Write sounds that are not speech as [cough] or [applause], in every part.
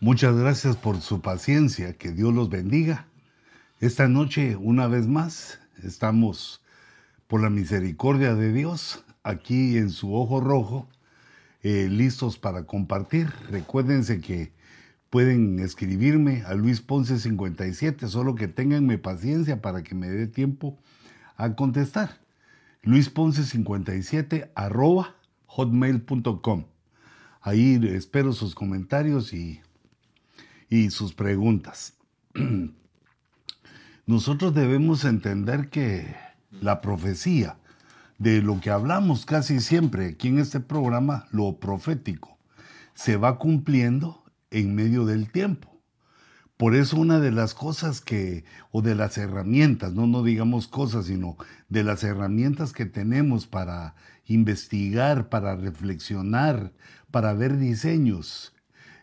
Muchas gracias por su paciencia, que Dios los bendiga. Esta noche, una vez más, estamos, por la misericordia de Dios, aquí en su ojo rojo, eh, listos para compartir. Recuérdense que pueden escribirme a Luis Ponce 57, solo que tenganme paciencia para que me dé tiempo a contestar. Luis Ponce 57 arroba hotmail.com. Ahí espero sus comentarios y y sus preguntas. [clears throat] Nosotros debemos entender que la profecía, de lo que hablamos casi siempre aquí en este programa, lo profético, se va cumpliendo en medio del tiempo. Por eso una de las cosas que, o de las herramientas, no, no digamos cosas, sino de las herramientas que tenemos para investigar, para reflexionar, para ver diseños,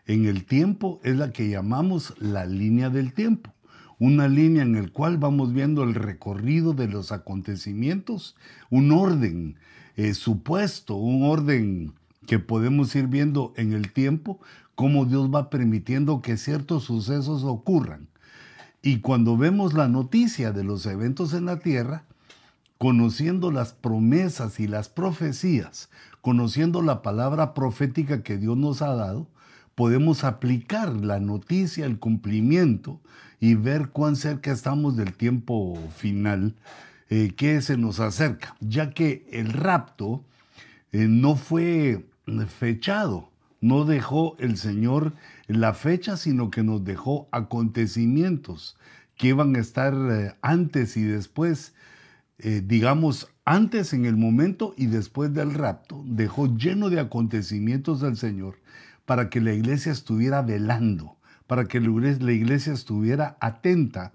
en el tiempo es la que llamamos la línea del tiempo, una línea en la cual vamos viendo el recorrido de los acontecimientos, un orden eh, supuesto, un orden que podemos ir viendo en el tiempo, cómo Dios va permitiendo que ciertos sucesos ocurran. Y cuando vemos la noticia de los eventos en la tierra, conociendo las promesas y las profecías, conociendo la palabra profética que Dios nos ha dado, podemos aplicar la noticia, el cumplimiento y ver cuán cerca estamos del tiempo final eh, que se nos acerca, ya que el rapto eh, no fue fechado, no dejó el Señor la fecha, sino que nos dejó acontecimientos que iban a estar eh, antes y después, digamos, antes en el momento y después del rapto, dejó lleno de acontecimientos del Señor para que la iglesia estuviera velando, para que la iglesia estuviera atenta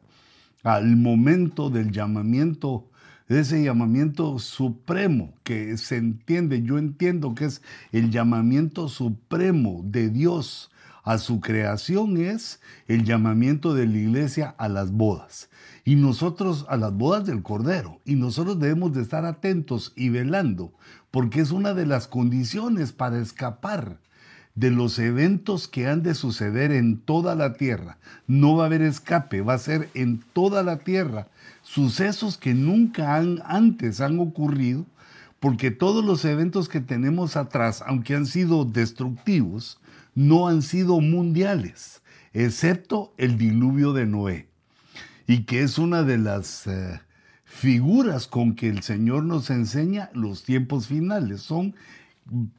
al momento del llamamiento, ese llamamiento supremo que se entiende, yo entiendo que es el llamamiento supremo de Dios a su creación, es el llamamiento de la iglesia a las bodas. Y nosotros a las bodas del Cordero. Y nosotros debemos de estar atentos y velando, porque es una de las condiciones para escapar de los eventos que han de suceder en toda la tierra. No va a haber escape, va a ser en toda la tierra. Sucesos que nunca han, antes han ocurrido, porque todos los eventos que tenemos atrás, aunque han sido destructivos, no han sido mundiales, excepto el diluvio de Noé, y que es una de las eh, figuras con que el Señor nos enseña los tiempos finales. Son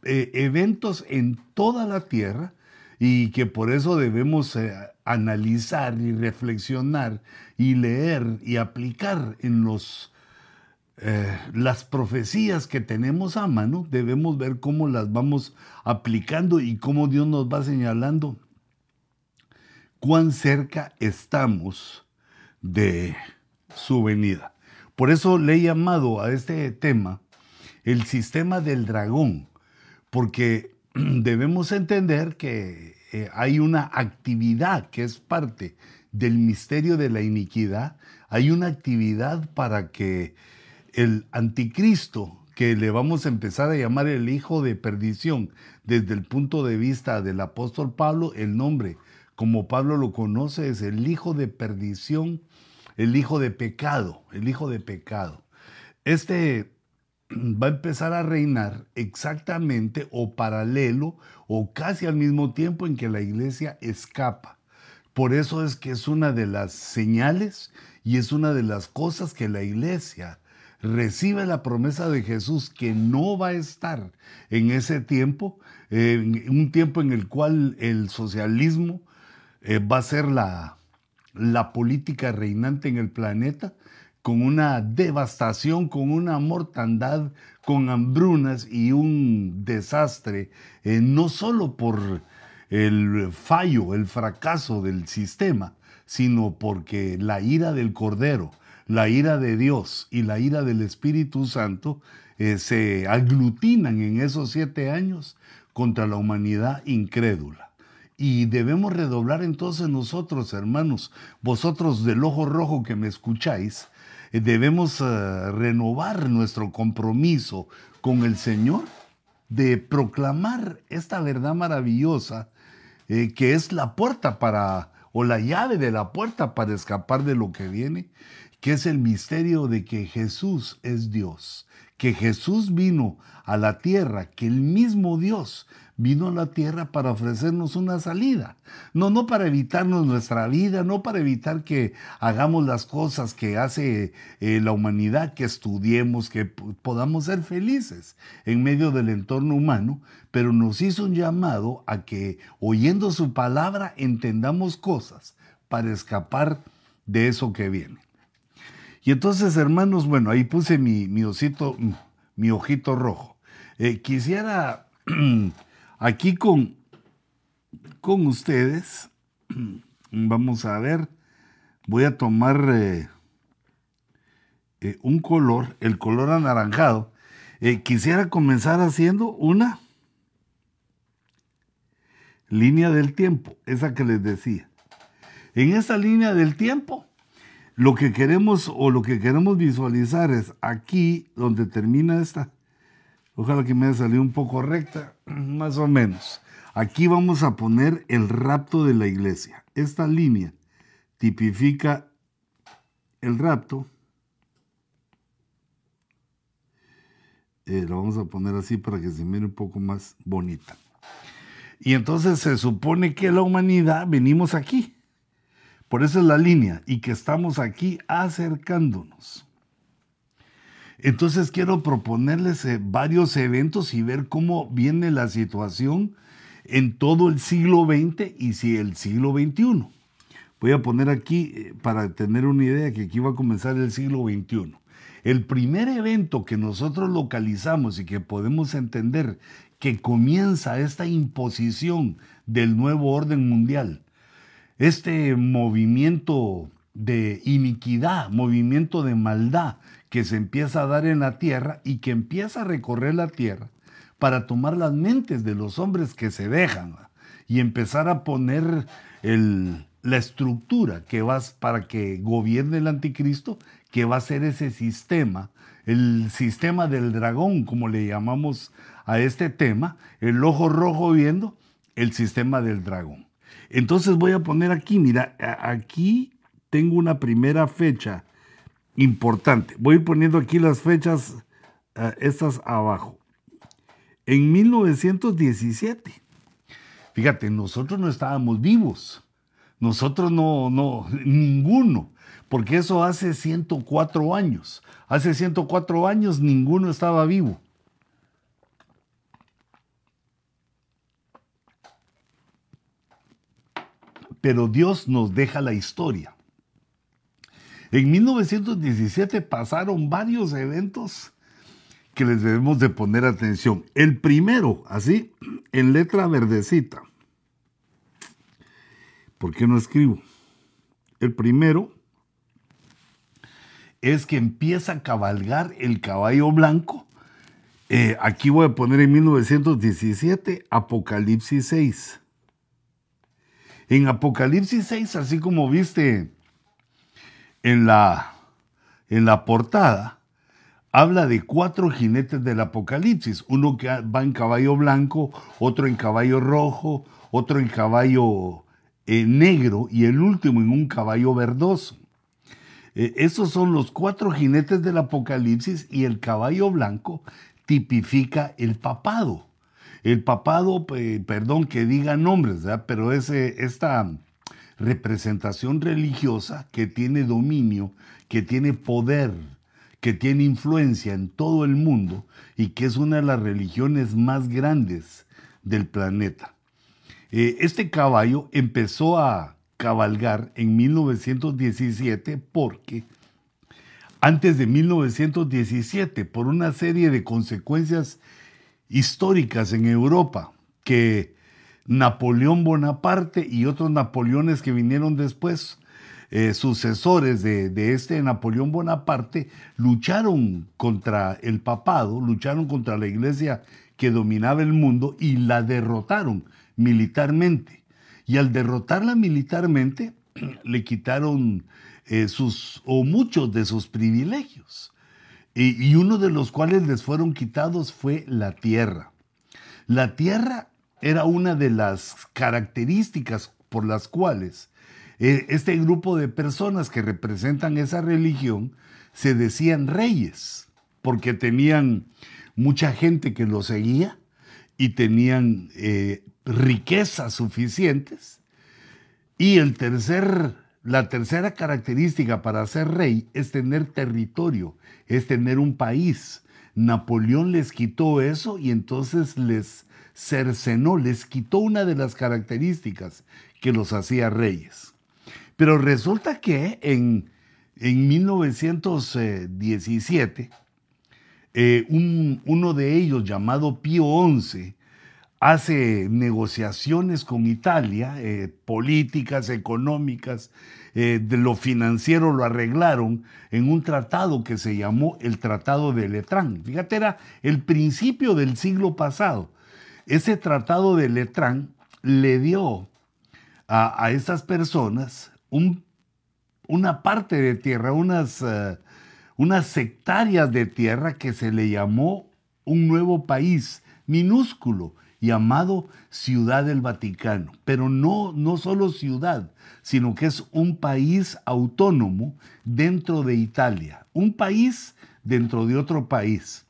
eh, eventos en toda la tierra y que por eso debemos eh, analizar y reflexionar y leer y aplicar en los, eh, las profecías que tenemos a mano, debemos ver cómo las vamos aplicando y cómo Dios nos va señalando cuán cerca estamos de su venida. Por eso le he llamado a este tema el sistema del dragón porque [clears throat] debemos entender que eh, hay una actividad que es parte del misterio de la iniquidad, hay una actividad para que el anticristo, que le vamos a empezar a llamar el hijo de perdición, desde el punto de vista del apóstol Pablo, el nombre, como Pablo lo conoce, es el hijo de perdición, el hijo de pecado, el hijo de pecado. Este va a empezar a reinar exactamente o paralelo o casi al mismo tiempo en que la iglesia escapa. Por eso es que es una de las señales y es una de las cosas que la iglesia recibe la promesa de Jesús que no va a estar en ese tiempo, en un tiempo en el cual el socialismo eh, va a ser la, la política reinante en el planeta, con una devastación, con una mortandad, con hambrunas y un desastre, eh, no solo por el fallo, el fracaso del sistema, sino porque la ira del Cordero, la ira de Dios y la ira del Espíritu Santo eh, se aglutinan en esos siete años contra la humanidad incrédula. Y debemos redoblar entonces nosotros, hermanos, vosotros del ojo rojo que me escucháis, debemos eh, renovar nuestro compromiso con el Señor de proclamar esta verdad maravillosa eh, que es la puerta para, o la llave de la puerta para escapar de lo que viene, que es el misterio de que Jesús es Dios, que Jesús vino a la tierra, que el mismo Dios vino a la tierra para ofrecernos una salida. No, no para evitarnos nuestra vida, no para evitar que hagamos las cosas que hace eh, la humanidad, que estudiemos, que podamos ser felices en medio del entorno humano, pero nos hizo un llamado a que oyendo su palabra entendamos cosas para escapar de eso que viene. Y entonces, hermanos, bueno, ahí puse mi, osito, mi ojito rojo. Eh, quisiera [clears throat] Aquí con, con ustedes, [clears throat] vamos a ver, voy a tomar eh, eh, un color, el color anaranjado. Eh, quisiera comenzar haciendo una línea del tiempo, esa que les decía. En esa línea del tiempo, lo que queremos o lo que queremos visualizar es aquí donde termina esta Ojalá que me haya salido un poco recta, [clears throat] más o menos. Aquí vamos a poner el rapto de la iglesia. Esta línea tipifica el rapto. Eh, lo vamos a poner así para que se mire un poco más bonita. Y entonces se supone que la humanidad venimos aquí. Por eso es la línea y que estamos aquí acercándonos. Entonces quiero proponerles eh, varios eventos y ver cómo viene la situación en todo el siglo XX y si el siglo XXI. Voy a poner aquí, eh, para tener una idea, que aquí va a comenzar el siglo XXI. El primer evento que nosotros localizamos y que podemos entender que comienza esta imposición del nuevo orden mundial, este movimiento de iniquidad, movimiento de maldad que se empieza a dar en la tierra y que empieza a recorrer la tierra para tomar las mentes de los hombres que se dejan y empezar a poner la estructura que va para que gobierne el anticristo, que va a ser ese sistema, el sistema del dragón, como le llamamos a este tema, el ojo rojo viendo el sistema del dragón. Entonces voy a poner aquí, mira, aquí tengo una primera fecha importante. Voy poniendo aquí las fechas, eh, estas abajo. En 1917, fíjate, nosotros no estábamos vivos. Nosotros no, no, ninguno, porque eso hace 104 años. Hace 104 años ninguno estaba vivo. Pero Dios nos deja la historia. En 1917 pasaron varios eventos que les debemos de poner atención. El primero, así, en letra verdecita. ¿Por qué no escribo? El primero es que empieza a cabalgar el caballo blanco. Eh, aquí voy a poner en 1917 Apocalipsis 6. En Apocalipsis 6, así como viste en la, en la portada habla de cuatro jinetes del Apocalipsis, uno que va en caballo blanco, otro en caballo rojo, otro en caballo eh, negro y el último en un caballo verdoso. Eh, esos son los cuatro jinetes del Apocalipsis y el caballo blanco tipifica el papado. El papado, perdón que diga nombres, pero ese, esta, representación religiosa que tiene dominio, que tiene poder, que tiene influencia en todo el mundo y que es una de las religiones más grandes del planeta. Eh, este caballo empezó a cabalgar en 1917 porque antes de 1917, por una serie de consecuencias históricas en Europa que Napoleón Bonaparte y otros Napoleones que vinieron después, eh, sucesores de, este Napoleón Bonaparte, lucharon contra el papado, lucharon contra la iglesia que dominaba el mundo y la derrotaron militarmente. Y al derrotarla militarmente, [clears throat] le quitaron eh, sus, o muchos de sus privilegios. y uno de los cuales les fueron quitados fue la tierra. La tierra era una de las características por las cuales eh, este grupo de personas que representan esa religión se decían reyes, porque tenían mucha gente que los seguía y tenían eh, riquezas suficientes. Y el tercer, la tercera característica para ser rey es tener territorio, es tener un país. Napoleón les quitó eso y entonces les cercenó, les quitó una de las características que los hacía reyes. Pero resulta que en, en 1917, eh, uno de ellos llamado Pío XI hace negociaciones con Italia, eh, políticas, económicas, eh, de lo financiero lo arreglaron en un tratado que se llamó el Tratado de Letrán. Fíjate, era el principio del siglo pasado. Ese Tratado de Letrán le dio a, esas personas una parte de tierra, unas, uh, unas sectarias de tierra que se le llamó un nuevo país minúsculo llamado Ciudad del Vaticano. Pero no, no solo ciudad, sino que es un país autónomo dentro de Italia, un país dentro de otro país.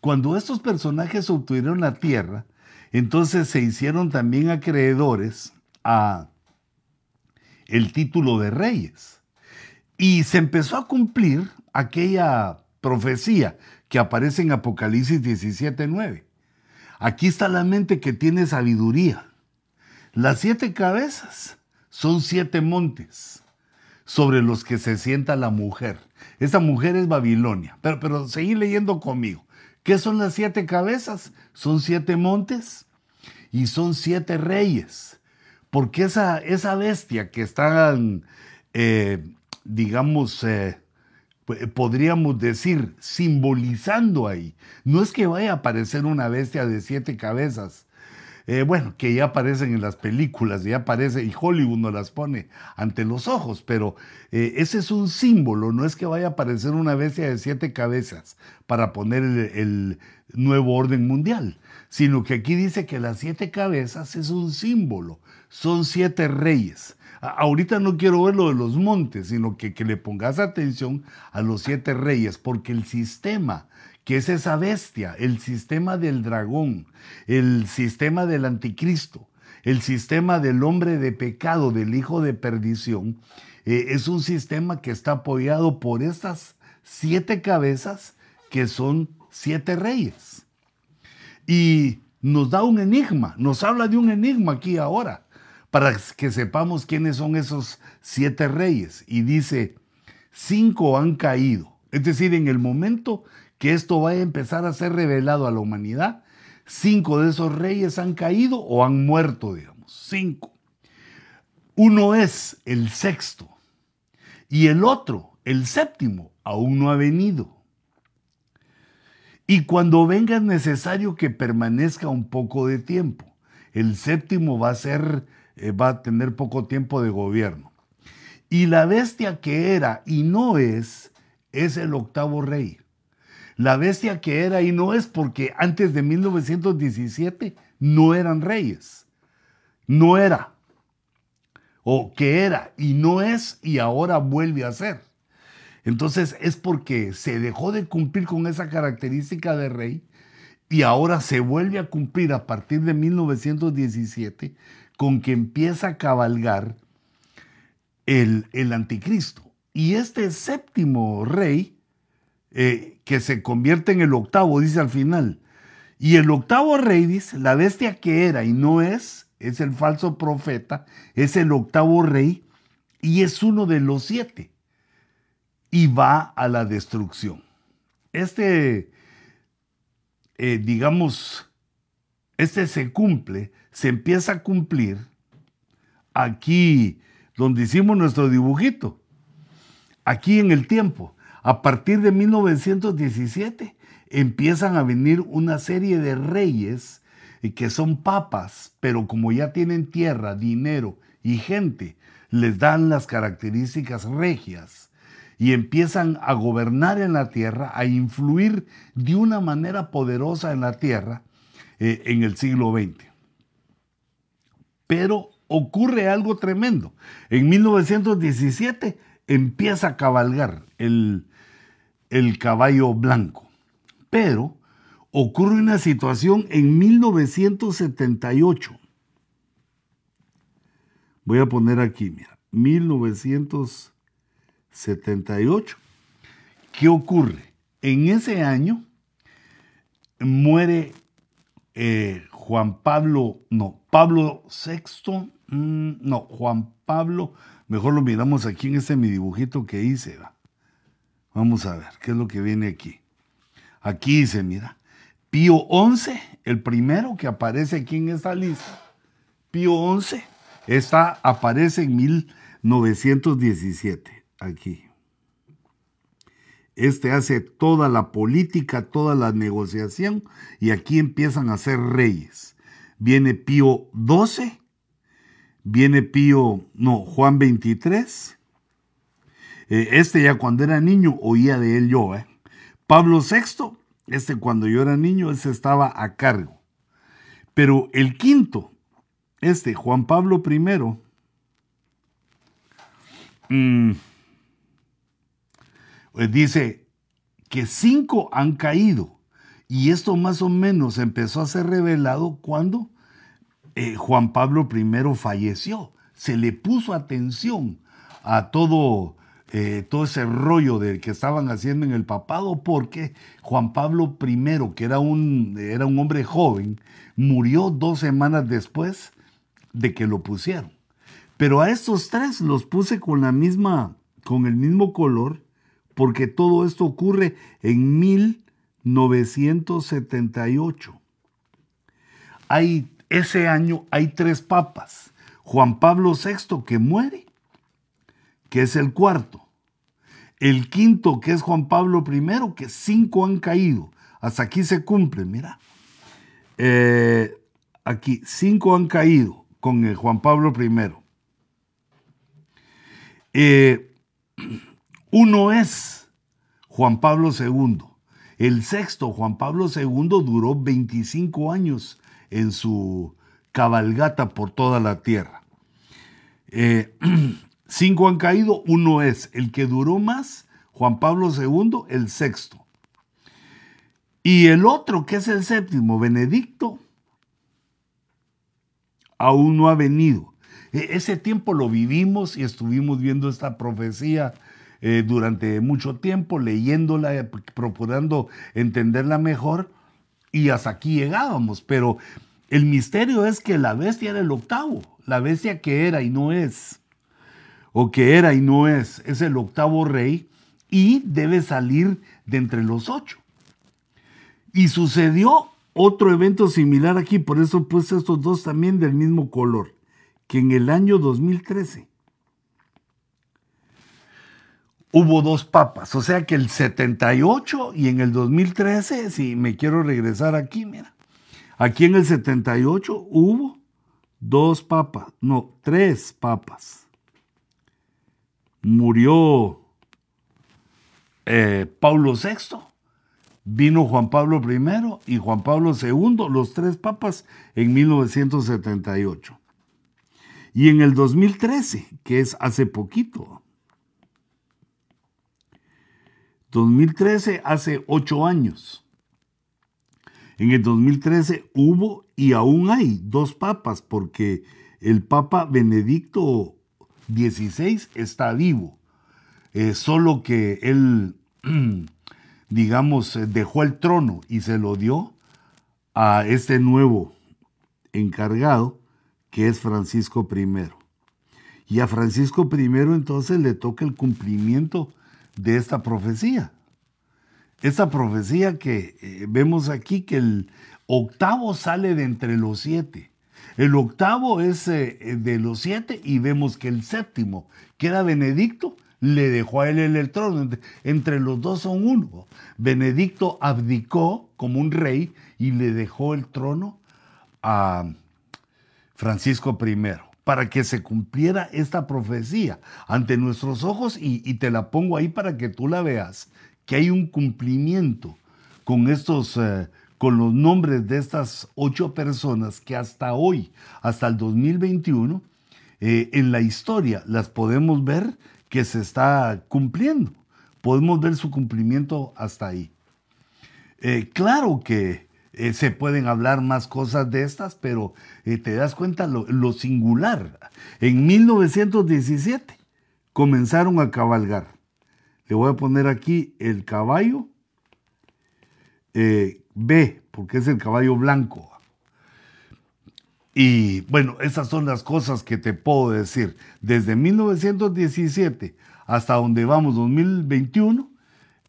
Cuando estos personajes obtuvieron la tierra, entonces se hicieron también acreedores a el título de reyes. Y se empezó a cumplir aquella profecía que aparece en Apocalipsis 17:9. Aquí está la mente que tiene sabiduría. Las siete cabezas son siete montes sobre los que se sienta la mujer. Esa mujer es Babilonia. Pero, pero seguí leyendo conmigo. ¿Qué son las siete cabezas? Son siete montes y son siete reyes porque esa, esa bestia que están, eh, digamos, eh, podríamos decir, simbolizando ahí, no es que vaya a aparecer una bestia de siete cabezas, eh, bueno, que ya aparecen en las películas, ya aparece y Hollywood nos las pone ante los ojos, pero ese es un símbolo, no es que vaya a aparecer una bestia de siete cabezas para poner el nuevo orden mundial, sino que aquí dice que las siete cabezas es un símbolo, son siete reyes. Ahorita no quiero ver lo de los montes, sino que, que le pongas atención a los siete reyes, porque el sistema que es esa bestia, el sistema del dragón, el sistema del anticristo, el sistema del hombre de pecado, del hijo de perdición, eh, es un sistema que está apoyado por estas siete cabezas que son siete reyes. Y nos da un enigma, nos habla de un enigma aquí ahora para que sepamos quiénes son esos siete reyes. Y dice, cinco han caído. Es decir, en el momento que esto vaya a empezar a ser revelado a la humanidad, cinco de esos reyes han caído o han muerto, digamos. Cinco. Uno es el sexto y el otro, el séptimo, aún no ha venido. Y cuando venga es necesario que permanezca un poco de tiempo. El séptimo va a ser eh, va a tener poco tiempo de gobierno. Y la bestia que era y no es, es el octavo rey. La bestia que era y no es porque antes de 1917 no eran reyes. No era. O que era y no es y ahora vuelve a ser. Entonces es porque se dejó de cumplir con esa característica de rey y ahora se vuelve a cumplir a partir de 1917 con que empieza a cabalgar el, el anticristo. Y este séptimo rey, eh, que se convierte en el octavo, dice al final, y el octavo rey, dice, la bestia que era y no es, es el falso profeta, es el octavo rey y es uno de los siete. Y va a la destrucción. Este, eh, digamos, este se cumple se empieza a cumplir aquí donde hicimos nuestro dibujito, aquí en el tiempo. A partir de 1917 empiezan a venir una serie de reyes que son papas, pero como ya tienen tierra, dinero y gente, les dan las características regias y empiezan a gobernar en la tierra, a influir de una manera poderosa en la tierra eh, en el siglo XX. Pero ocurre algo tremendo. En 1917 empieza a cabalgar el, el caballo blanco. Pero ocurre una situación en 1978. Voy a poner aquí, mira, 1978. ¿Qué ocurre? En ese año muere eh, Juan Pablo, no, Pablo VI, mm, no, Juan Pablo, mejor lo miramos aquí en este mi dibujito que hice. Vamos a ver, ¿qué es lo que viene aquí? Aquí dice, mira, Pío XI, el primero que aparece aquí en esta lista, Pío XI, está, aparece en 1917, aquí. Este hace toda la política, toda la negociación y aquí empiezan a ser reyes. Viene Pío XII, viene Pío, no, Juan 23. Eh, este ya cuando era niño oía de él yo. ¿eh? Pablo VI, este cuando yo era niño, ese estaba a cargo. Pero el quinto, este, Juan Pablo I, mmm, pues dice que cinco han caído. Y esto más o menos empezó a ser revelado cuando eh, Juan Pablo I falleció. Se le puso atención a todo, eh, todo ese rollo de que estaban haciendo en el papado porque Juan Pablo I, que era un, era un hombre joven, murió dos semanas después de que lo pusieron. Pero a estos tres los puse con la misma, con el mismo color porque todo esto ocurre en 1978. Hay, ese año hay tres papas. Juan Pablo VI que muere, que es el cuarto. El quinto, que es Juan Pablo I, que cinco han caído. Hasta aquí se cumple, mira. Eh, aquí, cinco han caído con el Juan Pablo I. Eh, uno es Juan Pablo II. El sexto, Juan Pablo II, duró 25 años en su cabalgata por toda la tierra. Eh, [clears throat] cinco han caído, uno es el que duró más, Juan Pablo II, el sexto. Y el otro, que es el séptimo, Benedicto, aún no ha venido. E, ese tiempo lo vivimos y estuvimos viendo esta profecía eh, durante mucho tiempo, leyéndola, eh, procurando entenderla mejor, y hasta aquí llegábamos. Pero el misterio es que la bestia era el octavo, la bestia que era y no es, o que era y no es, es el octavo rey y debe salir de entre los ocho. Y sucedió otro evento similar aquí, por eso puse estos dos también del mismo color, que en el año 2013 hubo dos papas. O sea que el 78 y en el 2013, si me quiero regresar aquí, mira, aquí en el 78 hubo dos papas, no, tres papas. Murió eh, Pablo VI, vino Juan Pablo I y Juan Pablo II, los tres papas en 1978. Y en el 2013, que es hace poquito, 2013, hace ocho años. En el 2013 hubo y aún hay dos papas, porque el Papa Benedicto XVI está vivo, eh, solo que él, [clears throat] digamos, dejó el trono y se lo dio a este nuevo encargado, que es Francisco I. Y a Francisco I entonces le toca el cumplimiento de esta profecía. Esta profecía que eh, vemos aquí, que el octavo sale de entre los siete. El octavo es eh, de los siete y vemos que el séptimo, que era Benedicto, le dejó a él el trono. Entre los dos son uno. Benedicto abdicó como un rey y le dejó el trono a Francisco I para que se cumpliera esta profecía ante nuestros ojos y, te la pongo ahí para que tú la veas, que hay un cumplimiento con estos, eh, con los nombres de estas ocho personas que hasta hoy, hasta el 2021, eh, en la historia las podemos ver que se está cumpliendo. Podemos ver su cumplimiento hasta ahí. Eh, claro que eh, se pueden hablar más cosas de estas, pero te das cuenta lo, lo singular. En 1917 comenzaron a cabalgar. Le voy a poner aquí el caballo eh, B, porque es el caballo blanco. Y bueno, esas son las cosas que te puedo decir. Desde 1917 hasta donde vamos, 2021,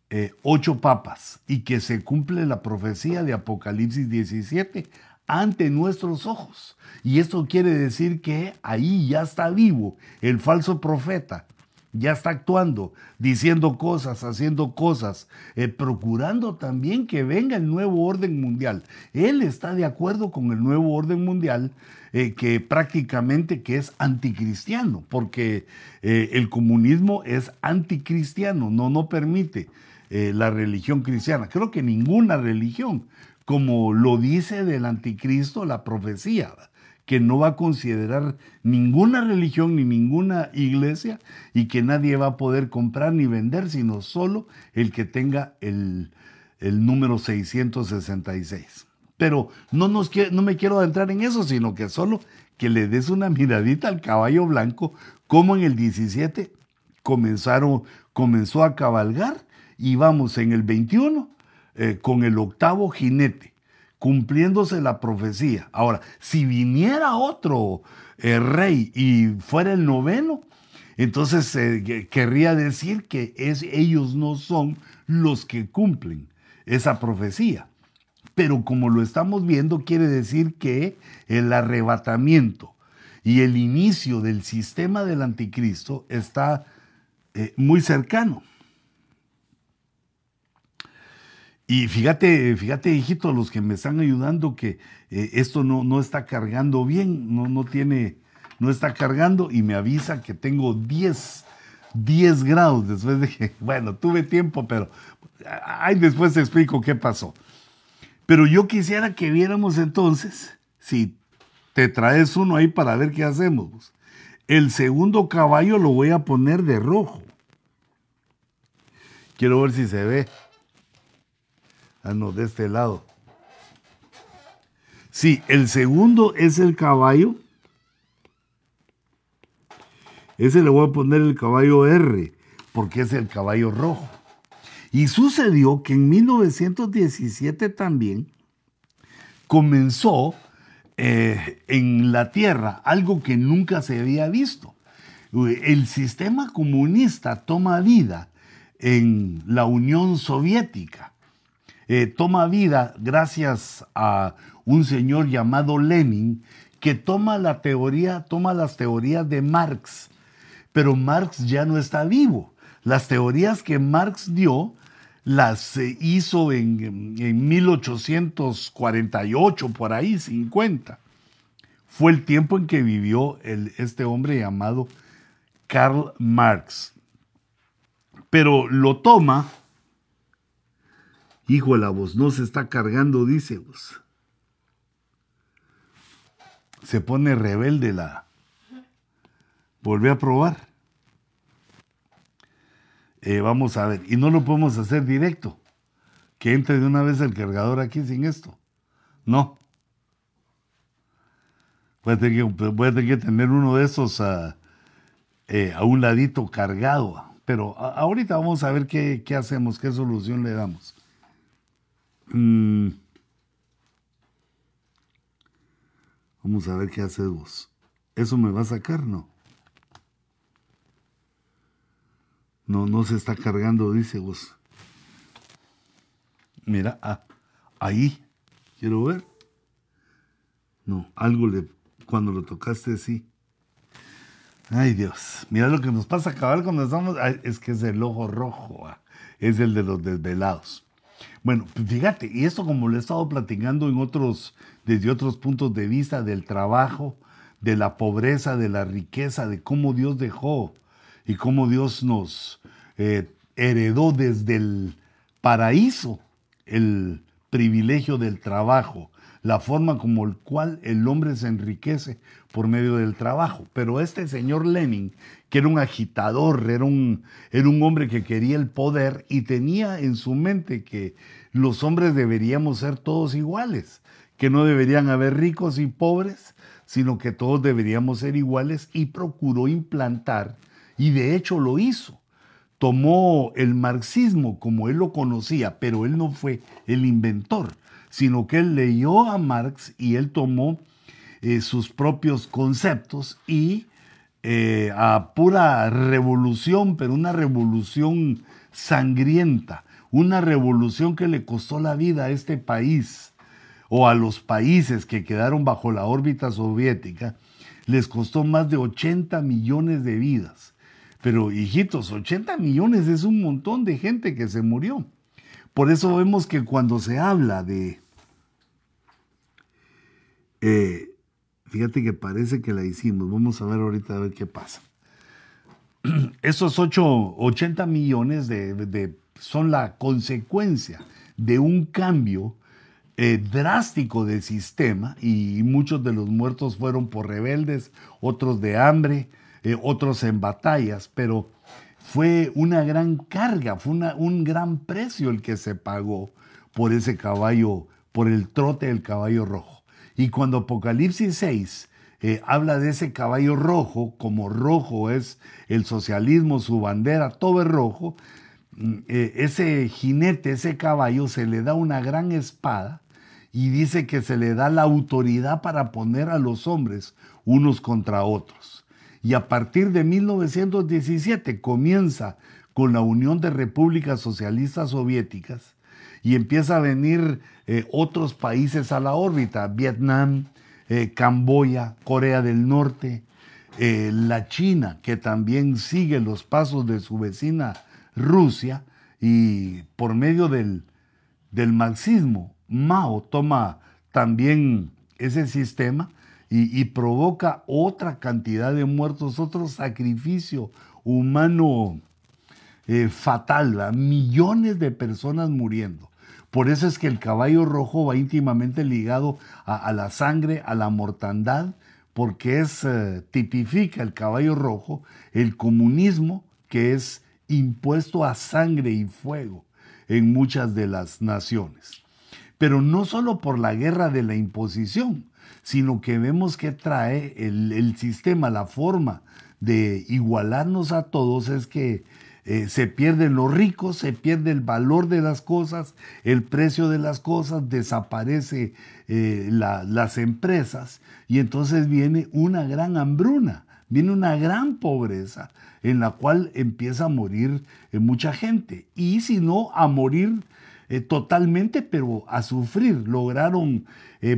eh, ocho papas y que se cumple la profecía de Apocalipsis 17 ante nuestros ojos. Y esto quiere decir que ahí ya está vivo el falso profeta ya está actuando, diciendo cosas, haciendo cosas, eh, procurando también que venga el nuevo orden mundial. Él está de acuerdo con el nuevo orden mundial eh, que prácticamente que es anticristiano, porque eh, el comunismo es anticristiano, no, no permite la religión cristiana. Creo que ninguna religión, como lo dice del anticristo la profecía que no va a considerar ninguna religión ni ninguna iglesia y que nadie va a poder comprar ni vender, sino solo el que tenga el, número 666. Pero no, nos, no me quiero adentrar en eso, sino que solo que le des una miradita al caballo blanco, como en el 17 comenzaron, comenzó a cabalgar y vamos en el 21 eh, con el octavo jinete cumpliéndose la profecía. Ahora, si viniera otro eh, rey y fuera el noveno, entonces eh, querría decir que es, ellos no son los que cumplen esa profecía. Pero como lo estamos viendo, quiere decir que el arrebatamiento y el inicio del sistema del anticristo está eh, muy cercano. Y fíjate, fíjate, hijito, los que me están ayudando, que eh, esto no, no está cargando bien, no, no tiene, no está cargando y me avisa que tengo 10, 10 grados después de que, [laughs] bueno, tuve tiempo, pero ahí después te explico qué pasó. Pero yo quisiera que viéramos entonces, si te traes uno ahí para ver qué hacemos. El segundo caballo lo voy a poner de rojo. Quiero ver si se ve. Ah, no, de este lado. Sí, el segundo es el caballo. Ese le voy a poner el caballo R, porque es el caballo rojo. Y sucedió que en 1917 también comenzó eh, en la Tierra algo que nunca se había visto. El sistema comunista toma vida en la Unión Soviética eh, toma vida gracias a un señor llamado Lenin que toma la teoría, toma las teorías de Marx, pero Marx ya no está vivo. Las teorías que Marx dio las hizo en, en 1848, por ahí, 50. Fue el tiempo en que vivió el, este hombre llamado Karl Marx. Pero lo toma Hijo, la voz no se está cargando, dice vos. Se pone rebelde la... Volví a probar. Eh, vamos a ver. Y no lo podemos hacer directo. Que entre de una vez el cargador aquí sin esto. No. Voy a tener que, tener uno de esos a, eh, a un ladito cargado. Pero ahorita vamos a ver qué, qué hacemos, qué solución le damos. Mm. Vamos a ver qué haces vos. ¿Eso me va a sacar? No. No, no se está cargando, dice vos. Mira, ah, ahí. Quiero ver. No, algo le. Cuando lo tocaste, sí. Ay, Dios. Mira lo que nos pasa a acabar cuando estamos. es que es el ojo rojo. Ah, es el de los desvelados. Bueno, fíjate, y esto como lo he estado platicando en otros, desde otros puntos de vista del trabajo, de la pobreza, de la riqueza, de cómo Dios dejó y cómo Dios nos eh, heredó desde el paraíso el privilegio del trabajo, la forma como el cual el hombre se enriquece por medio del trabajo. Pero este señor Lenin, que era un agitador, era un, era un hombre que quería el poder y tenía en su mente que los hombres deberíamos ser todos iguales, que no deberían haber ricos y pobres, sino que todos deberíamos ser iguales y procuró implantar, y de hecho lo hizo. Tomó el marxismo como él lo conocía, pero él no fue el inventor sino que él leyó a Marx y él tomó eh, sus propios conceptos y eh, a pura revolución, pero una revolución sangrienta, una revolución que le costó la vida a este país o a los países que quedaron bajo la órbita soviética, les costó más de 80 millones de vidas. Pero hijitos, 80 millones es un montón de gente que se murió. Por eso vemos que cuando se habla de, eh, fíjate que parece que la hicimos. Vamos a ver ahorita a ver qué pasa. [clears throat] Esos 8, 80 millones de, son la consecuencia de un cambio eh, drástico del sistema y muchos de los muertos fueron por rebeldes, otros de hambre, eh, otros en batallas, pero fue una gran carga, fue un gran precio el que se pagó por ese caballo, por el trote del caballo rojo. Y cuando Apocalipsis 6 eh, habla de ese caballo rojo, como rojo es el socialismo, su bandera, todo es rojo, mm, eh, ese jinete, ese caballo, se le da una gran espada y dice que se le da la autoridad para poner a los hombres unos contra otros. Y a partir de 1917 comienza con la Unión de Repúblicas Socialistas Soviéticas y empieza a venir eh, otros países a la órbita, Vietnam, eh, Camboya, Corea del Norte, eh, la China, que también sigue los pasos de su vecina Rusia, y por medio del, del marxismo, Mao toma también ese sistema y, provoca otra cantidad de muertos, otro sacrificio humano fatal, millones de personas muriendo. Por eso es que el caballo rojo va íntimamente ligado a, la sangre, a la mortandad, porque es, eh, tipifica el caballo rojo el comunismo que es impuesto a sangre y fuego en muchas de las naciones. Pero no solo por la guerra de la imposición, sino que vemos que trae el, el sistema, la forma de igualarnos a todos es que eh, se pierden los ricos, se pierde el valor de las cosas, el precio de las cosas, desaparece eh, las empresas y entonces viene una gran hambruna, viene una gran pobreza en la cual empieza a morir eh, mucha gente y si no a morir totalmente, pero a sufrir. Lograron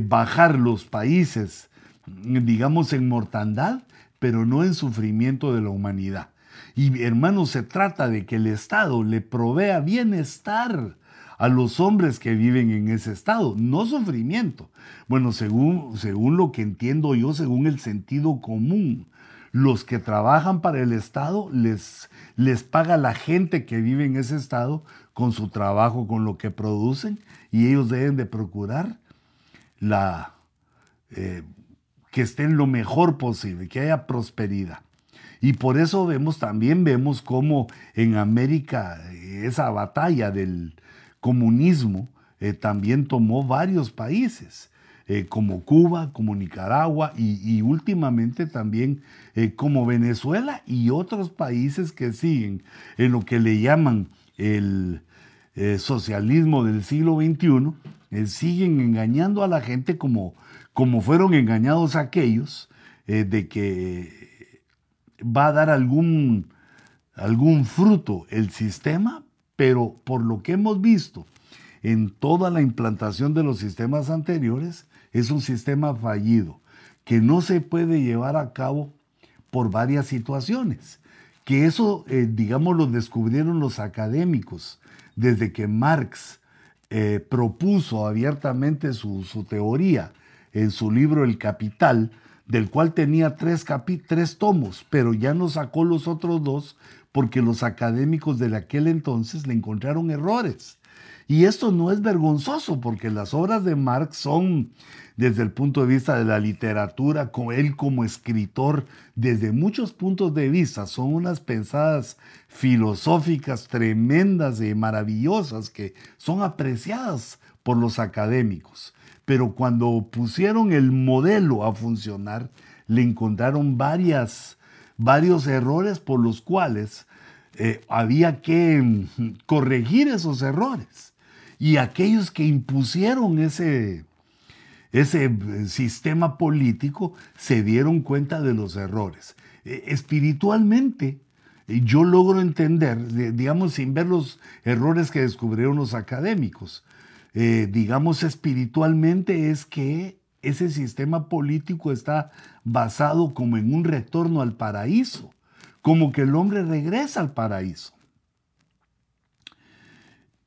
bajar los países, digamos, en mortandad, pero no en sufrimiento de la humanidad. Y hermanos, se trata de que el Estado le provea bienestar a los hombres que viven en ese estado, no sufrimiento. Bueno, según, según lo que entiendo yo, según el sentido común, los que trabajan para el Estado les, les paga la gente que vive en ese estado con su trabajo, con lo que producen, y ellos deben de procurar la, eh, que estén lo mejor posible, que haya prosperidad. Y por eso vemos, también vemos cómo en América esa batalla del comunismo eh, también tomó varios países, eh, como Cuba, como Nicaragua y, últimamente también eh, como Venezuela y otros países que siguen en lo que le llaman el socialismo del siglo XXI, siguen engañando a la gente como, como fueron engañados aquellos de que va a dar algún, algún fruto el sistema, pero por lo que hemos visto en toda la implantación de los sistemas anteriores, es un sistema fallido, que no se puede llevar a cabo por varias situaciones. Que eso, eh, digamos, lo descubrieron los académicos desde que Marx eh, propuso abiertamente su, su teoría en su libro El Capital, del cual tenía tres, tres tomos, pero ya no sacó los otros dos porque los académicos de aquel entonces le encontraron errores. Y esto no es vergonzoso porque las obras de Marx son, desde el punto de vista de la literatura, con él como escritor, desde muchos puntos de vista, son unas pensadas filosóficas tremendas y maravillosas que son apreciadas por los académicos. Pero cuando pusieron el modelo a funcionar, le encontraron varias, varios errores por los cuales eh, había que mm, corregir esos errores. Y aquellos que impusieron ese, ese eh, sistema político se dieron cuenta de los errores. E, espiritualmente, yo logro entender, digamos, sin ver los errores que descubrieron los académicos, eh, digamos, espiritualmente es que ese sistema político está basado como en un retorno al paraíso, como que el hombre regresa al paraíso.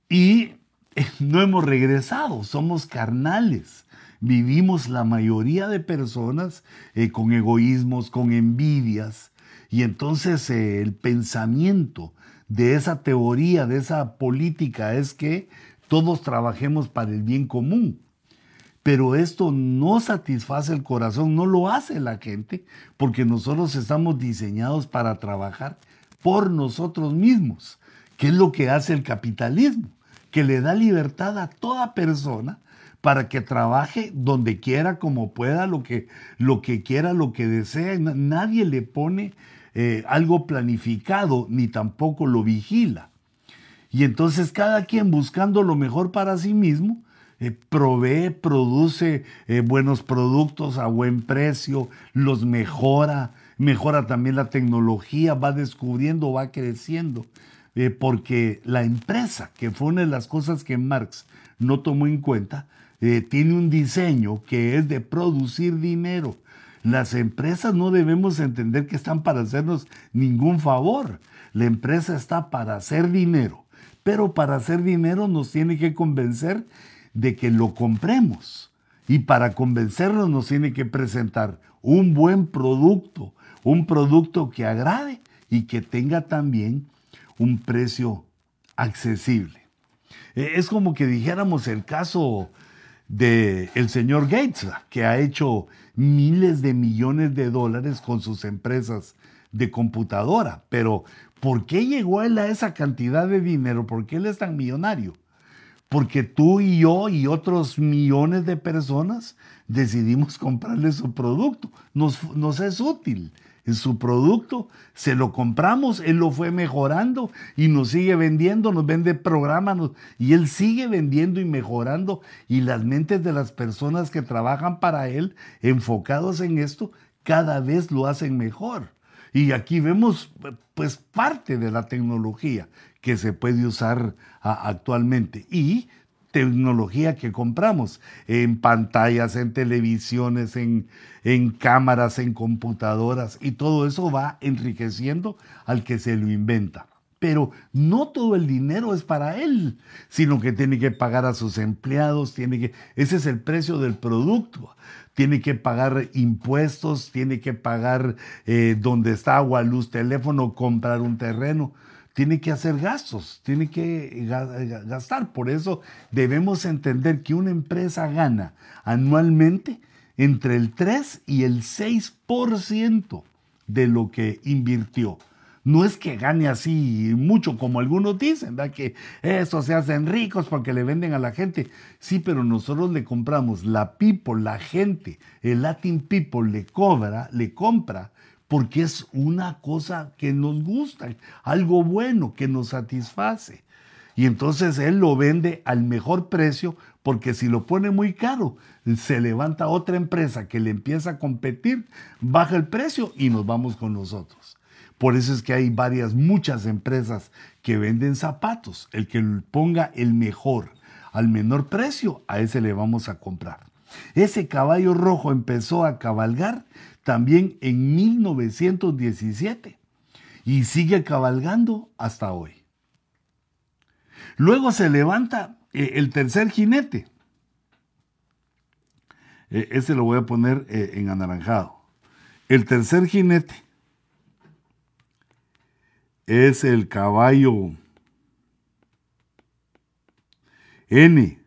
Y [laughs] no hemos regresado, somos carnales. Vivimos la mayoría de personas eh, con egoísmos, con envidias, y entonces eh, el pensamiento de esa teoría, de esa política, es que todos trabajemos para el bien común. Pero esto no satisface el corazón, no lo hace la gente, porque nosotros estamos diseñados para trabajar por nosotros mismos, que es lo que hace el capitalismo que le da libertad a toda persona para que trabaje donde quiera, como pueda, lo que, lo que quiera, lo que desea. Nadie le pone eh, algo planificado ni tampoco lo vigila. Y entonces cada quien buscando lo mejor para sí mismo, eh, provee, produce eh, buenos productos a buen precio, los mejora, mejora también la tecnología, va descubriendo, va creciendo. Eh, porque la empresa, que fue una de las cosas que Marx no tomó en cuenta, tiene un diseño que es de producir dinero. Las empresas no debemos entender que están para hacernos ningún favor. La empresa está para hacer dinero, pero para hacer dinero nos tiene que convencer de que lo compremos. Y para convencernos nos tiene que presentar un buen producto, un producto que agrade y que tenga también un precio accesible. Eh, es como que dijéramos el caso del el señor Gates, que ha hecho miles de millones de dólares con sus empresas de computadora. Pero, ¿por qué llegó él a esa cantidad de dinero? ¿Por qué él es tan millonario? Porque tú y yo y otros millones de personas decidimos comprarle su producto. Nos, nos es útil su producto, se lo compramos, él lo fue mejorando y nos sigue vendiendo, nos vende programas y él sigue vendiendo y mejorando y las mentes de las personas que trabajan para él, enfocados en esto, cada vez lo hacen mejor. Y aquí vemos pues parte de la tecnología que se puede usar actualmente. Y tecnología que compramos, en pantallas, en televisiones, en, en, cámaras, en computadoras, y todo eso va enriqueciendo al que se lo inventa. Pero no todo el dinero es para él, sino que tiene que pagar a sus empleados, tiene que, ese es el precio del producto. Tiene que pagar impuestos, tiene que pagar eh, donde está agua, luz, teléfono, comprar un terreno tiene que hacer gastos, tiene que gastar. Por eso debemos entender que una empresa gana anualmente entre el 3 y el 6% de lo que invirtió. No es que gane así mucho como algunos dicen, ¿verdad? que eso se hacen ricos porque le venden a la gente. Sí, pero nosotros le compramos, la people, la gente, el Latin people le cobra, le compra porque es una cosa que nos gusta, algo bueno que nos satisface. Y entonces él lo vende al mejor precio porque si lo pone muy caro, se levanta otra empresa que le empieza a competir, baja el precio y nos vamos con nosotros. Por eso es que hay varias, muchas empresas que venden zapatos. El que ponga el mejor al menor precio, a ese le vamos a comprar. Ese caballo rojo empezó a cabalgar también en 1917 y sigue cabalgando hasta hoy. Luego se levanta eh, el tercer jinete. Eh, ese lo voy a poner eh, en anaranjado. El tercer jinete es el caballo N,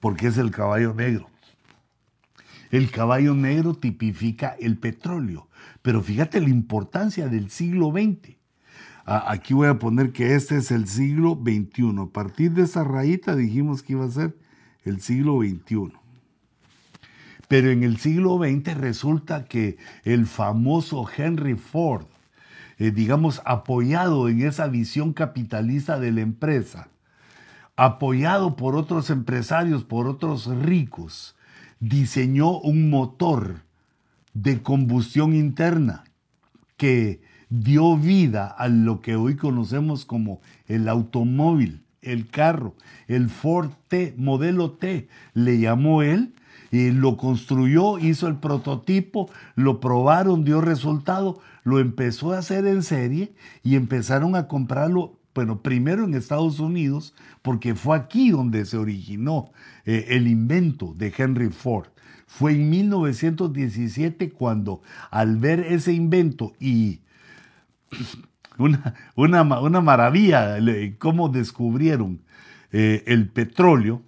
porque es el caballo negro. El caballo negro tipifica el petróleo, pero fíjate la importancia del siglo XX. Aquí voy a poner que este es el siglo XXI. A partir de esa rayita dijimos que iba a ser el siglo XXI. Pero en el siglo XX resulta que el famoso Henry Ford, eh, digamos, apoyado en esa visión capitalista de la empresa, apoyado por otros empresarios, por otros ricos, diseñó un motor de combustión interna que dio vida a lo que hoy conocemos como el automóvil, el carro, el Ford T, modelo T, le llamó él, lo construyó, hizo el prototipo, lo probaron, dio resultado, lo empezó a hacer en serie y empezaron a comprarlo, bueno, primero en Estados Unidos, porque fue aquí donde se originó eh, el invento de Henry Ford. Fue en 1917 cuando al ver ese invento y una, una, maravilla cómo descubrieron eh, el petróleo,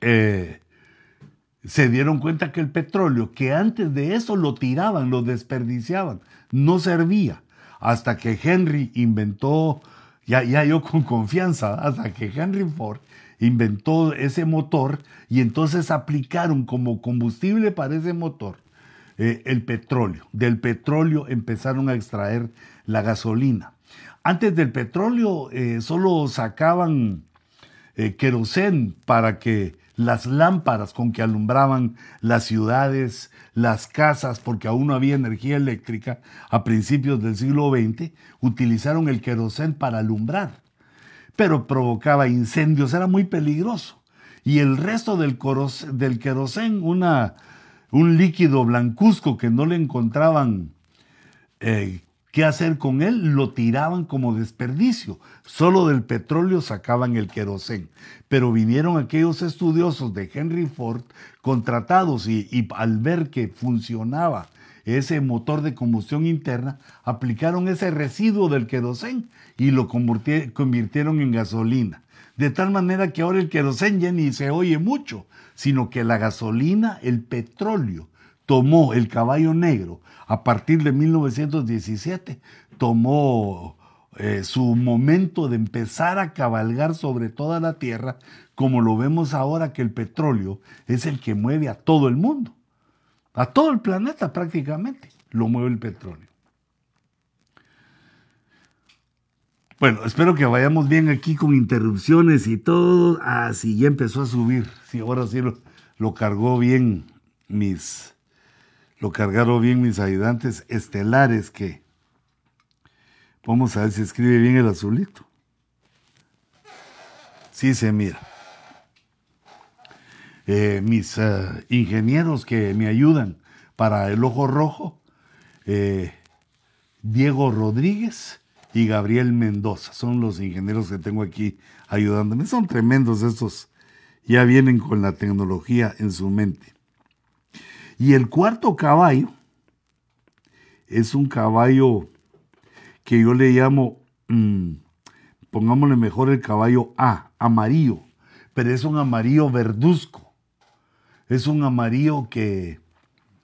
eh, se dieron cuenta que el petróleo, que antes de eso lo tiraban, lo desperdiciaban, no servía, hasta que Henry inventó, ya, ya yo con confianza, hasta que Henry Ford inventó ese motor y entonces aplicaron como combustible para ese motor eh, el petróleo. Del petróleo empezaron a extraer la gasolina. Antes del petróleo eh, solo sacaban eh, querosén para que las lámparas con que alumbraban las ciudades, las casas, porque aún no había energía eléctrica a principios del siglo XX, utilizaron el querosén para alumbrar. Pero provocaba incendios, era muy peligroso. Y el resto del, del querosén, una un líquido blancuzco que no le encontraban eh, qué hacer con él, lo tiraban como desperdicio. Solo del petróleo sacaban el querosén. Pero vinieron aquellos estudiosos de Henry Ford contratados y, y al ver que funcionaba ese motor de combustión interna, aplicaron ese residuo del querosén y lo convirtieron en gasolina. De tal manera que ahora el querosén ya ni se oye mucho, sino que la gasolina, el petróleo, tomó el caballo negro a partir de 1917, tomó eh, su momento de empezar a cabalgar sobre toda la tierra, como lo vemos ahora que el petróleo es el que mueve a todo el mundo, a todo el planeta prácticamente, lo mueve el petróleo. Bueno, espero que vayamos bien aquí con interrupciones y todo. Ah, sí, ya empezó a subir. Sí, ahora sí lo, cargó bien mis. Lo cargaron bien mis ayudantes estelares que. Vamos a ver si escribe bien el azulito. Sí se mira. Eh, mis eh, ingenieros que me ayudan para el ojo rojo, eh, Diego Rodríguez y Gabriel Mendoza. Son los ingenieros que tengo aquí ayudándome. Son tremendos estos. Ya vienen con la tecnología en su mente. Y el cuarto caballo es un caballo que yo le llamo, mm, pongámosle mejor el caballo A, amarillo, pero es un amarillo verduzco. Es un amarillo que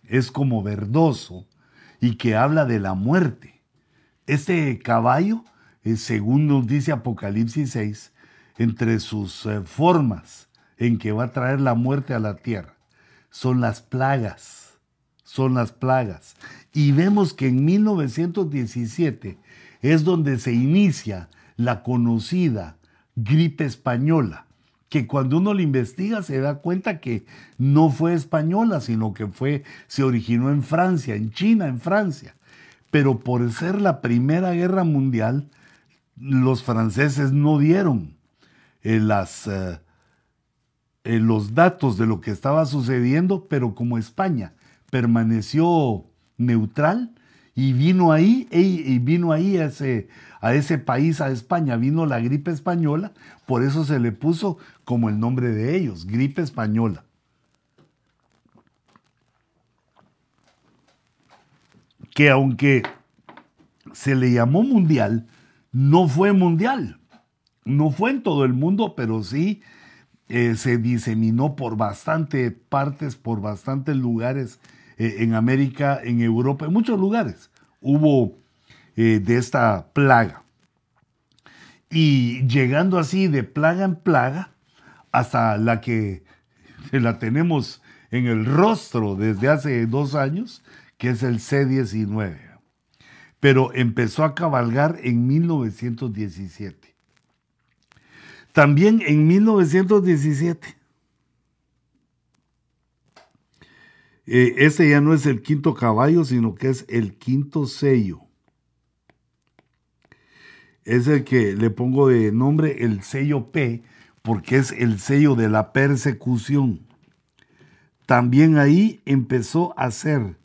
es como verdoso y que habla de la muerte. Este caballo, eh, según nos dice Apocalipsis 6, entre sus eh, formas en que va a traer la muerte a la tierra, son las plagas, son las plagas. Y vemos que en 1917 es donde se inicia la conocida gripe española, que cuando uno la investiga se da cuenta que no fue española, sino que fue, se originó en Francia, en China, en Francia pero por ser la Primera Guerra Mundial, los franceses no dieron eh, las, eh, eh, los datos de lo que estaba sucediendo, pero como España permaneció neutral y vino ahí, y vino ahí a ese, a ese país, a España, vino la gripe española, por eso se le puso como el nombre de ellos, gripe española. que aunque se le llamó mundial, no fue mundial. no fue en todo el mundo, pero sí eh, se diseminó por bastantes partes, por bastantes lugares eh, en América, en Europa, en muchos lugares hubo eh, de esta plaga. Y llegando así de plaga en plaga hasta la que [laughs] la tenemos en el rostro desde hace dos años, que es el C-19. Pero empezó a cabalgar en 1917. También en 1917. Eh, ese ya no es el quinto caballo, sino que es el quinto sello. Es el que le pongo de nombre el sello P, porque es el sello de la persecución. También ahí empezó a ser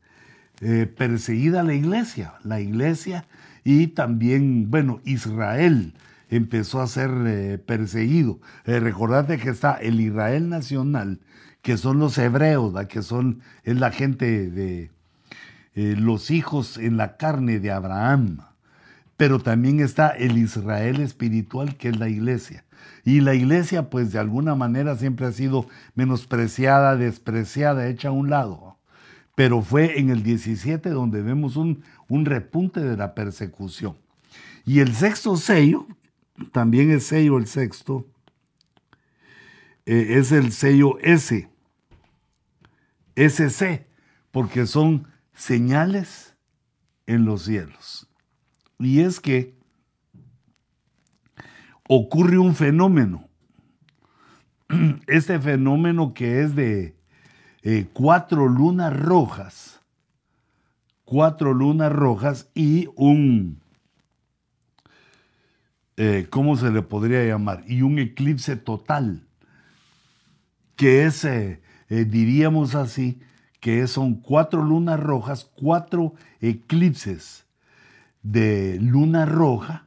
eh, perseguida la iglesia, la iglesia y también, bueno, Israel empezó a ser eh, perseguido. Eh, recordate que está el Israel nacional, que son los hebreos, que son, es la gente de eh, los hijos en la carne de Abraham. Pero también está el Israel espiritual, que es la iglesia. Y la iglesia, pues de alguna manera siempre ha sido menospreciada, despreciada, hecha a un lado. Pero fue en el 17 donde vemos un repunte de la persecución. Y el sexto sello, también es sello el sexto, eh, es el sello S, SC, porque son señales en los cielos. Y es que ocurre un fenómeno, [clears throat] este fenómeno que es de eh, cuatro lunas rojas, cuatro lunas rojas y un eh, ¿cómo se le podría llamar? Y un eclipse total, que es, eh, eh, diríamos así, que son cuatro lunas rojas, cuatro eclipses de luna roja,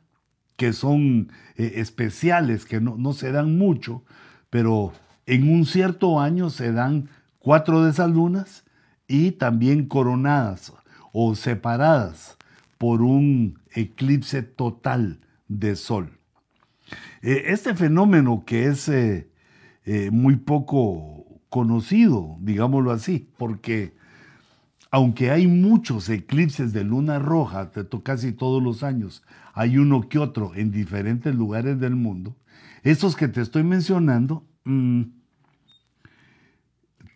que son especiales, que no, no se dan mucho, pero en un cierto año se dan cuatro de esas lunas y también coronadas o separadas por un eclipse total de sol. Eh, este fenómeno que es eh, eh, muy poco conocido, digámoslo así, porque aunque hay muchos eclipses de luna roja, casi todos los años, hay uno que otro en diferentes lugares del mundo, estos que te estoy mencionando mm,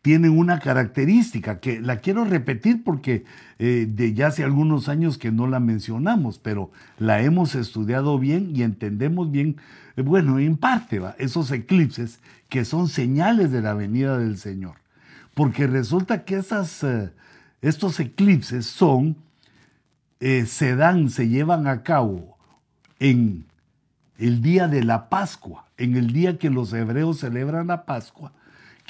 tienen una característica que la quiero repetir porque eh, de ya hace algunos años que no la mencionamos, pero la hemos estudiado bien y entendemos bien, eh, bueno, en parte, ¿va? esos eclipses que son señales de la venida del Señor. Porque resulta que esas, eh, estos eclipses son, se dan, se llevan a cabo en el día de la Pascua, en el día que los hebreos celebran la Pascua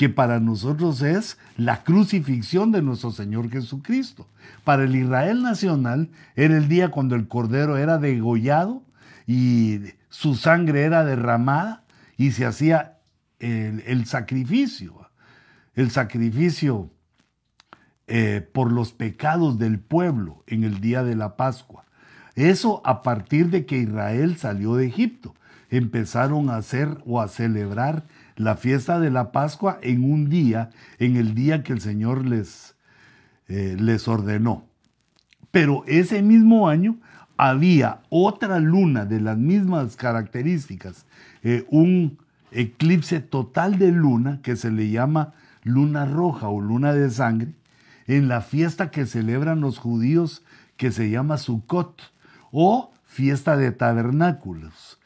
que para nosotros es la crucifixión de nuestro Señor Jesucristo. Para el Israel nacional era el día cuando el cordero era degollado y su sangre era derramada y se hacía el, sacrificio, el sacrificio eh, por los pecados del pueblo en el día de la Pascua. Eso a partir de que Israel salió de Egipto. Empezaron a hacer o a celebrar la fiesta de la Pascua en un día, en el día que el Señor les, eh, les ordenó. Pero ese mismo año había otra luna de las mismas características, eh, un eclipse total de luna que se le llama luna roja o luna de sangre, en la fiesta que celebran los judíos que se llama Sukkot o fiesta de tabernáculos,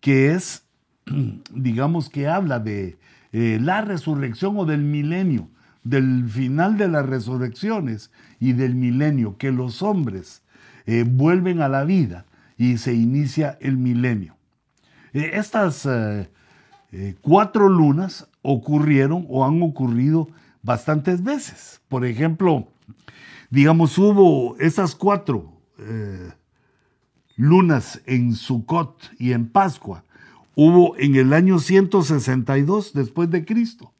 que es [clears throat] digamos que habla de eh, la resurrección o del milenio, del final de las resurrecciones y del milenio, que los hombres eh, vuelven a la vida y se inicia el milenio. Eh, estas cuatro lunas ocurrieron o han ocurrido bastantes veces. Por ejemplo, digamos, hubo esas cuatro lunas en Sukkot y en Pascua hubo en el año 162 después de Cristo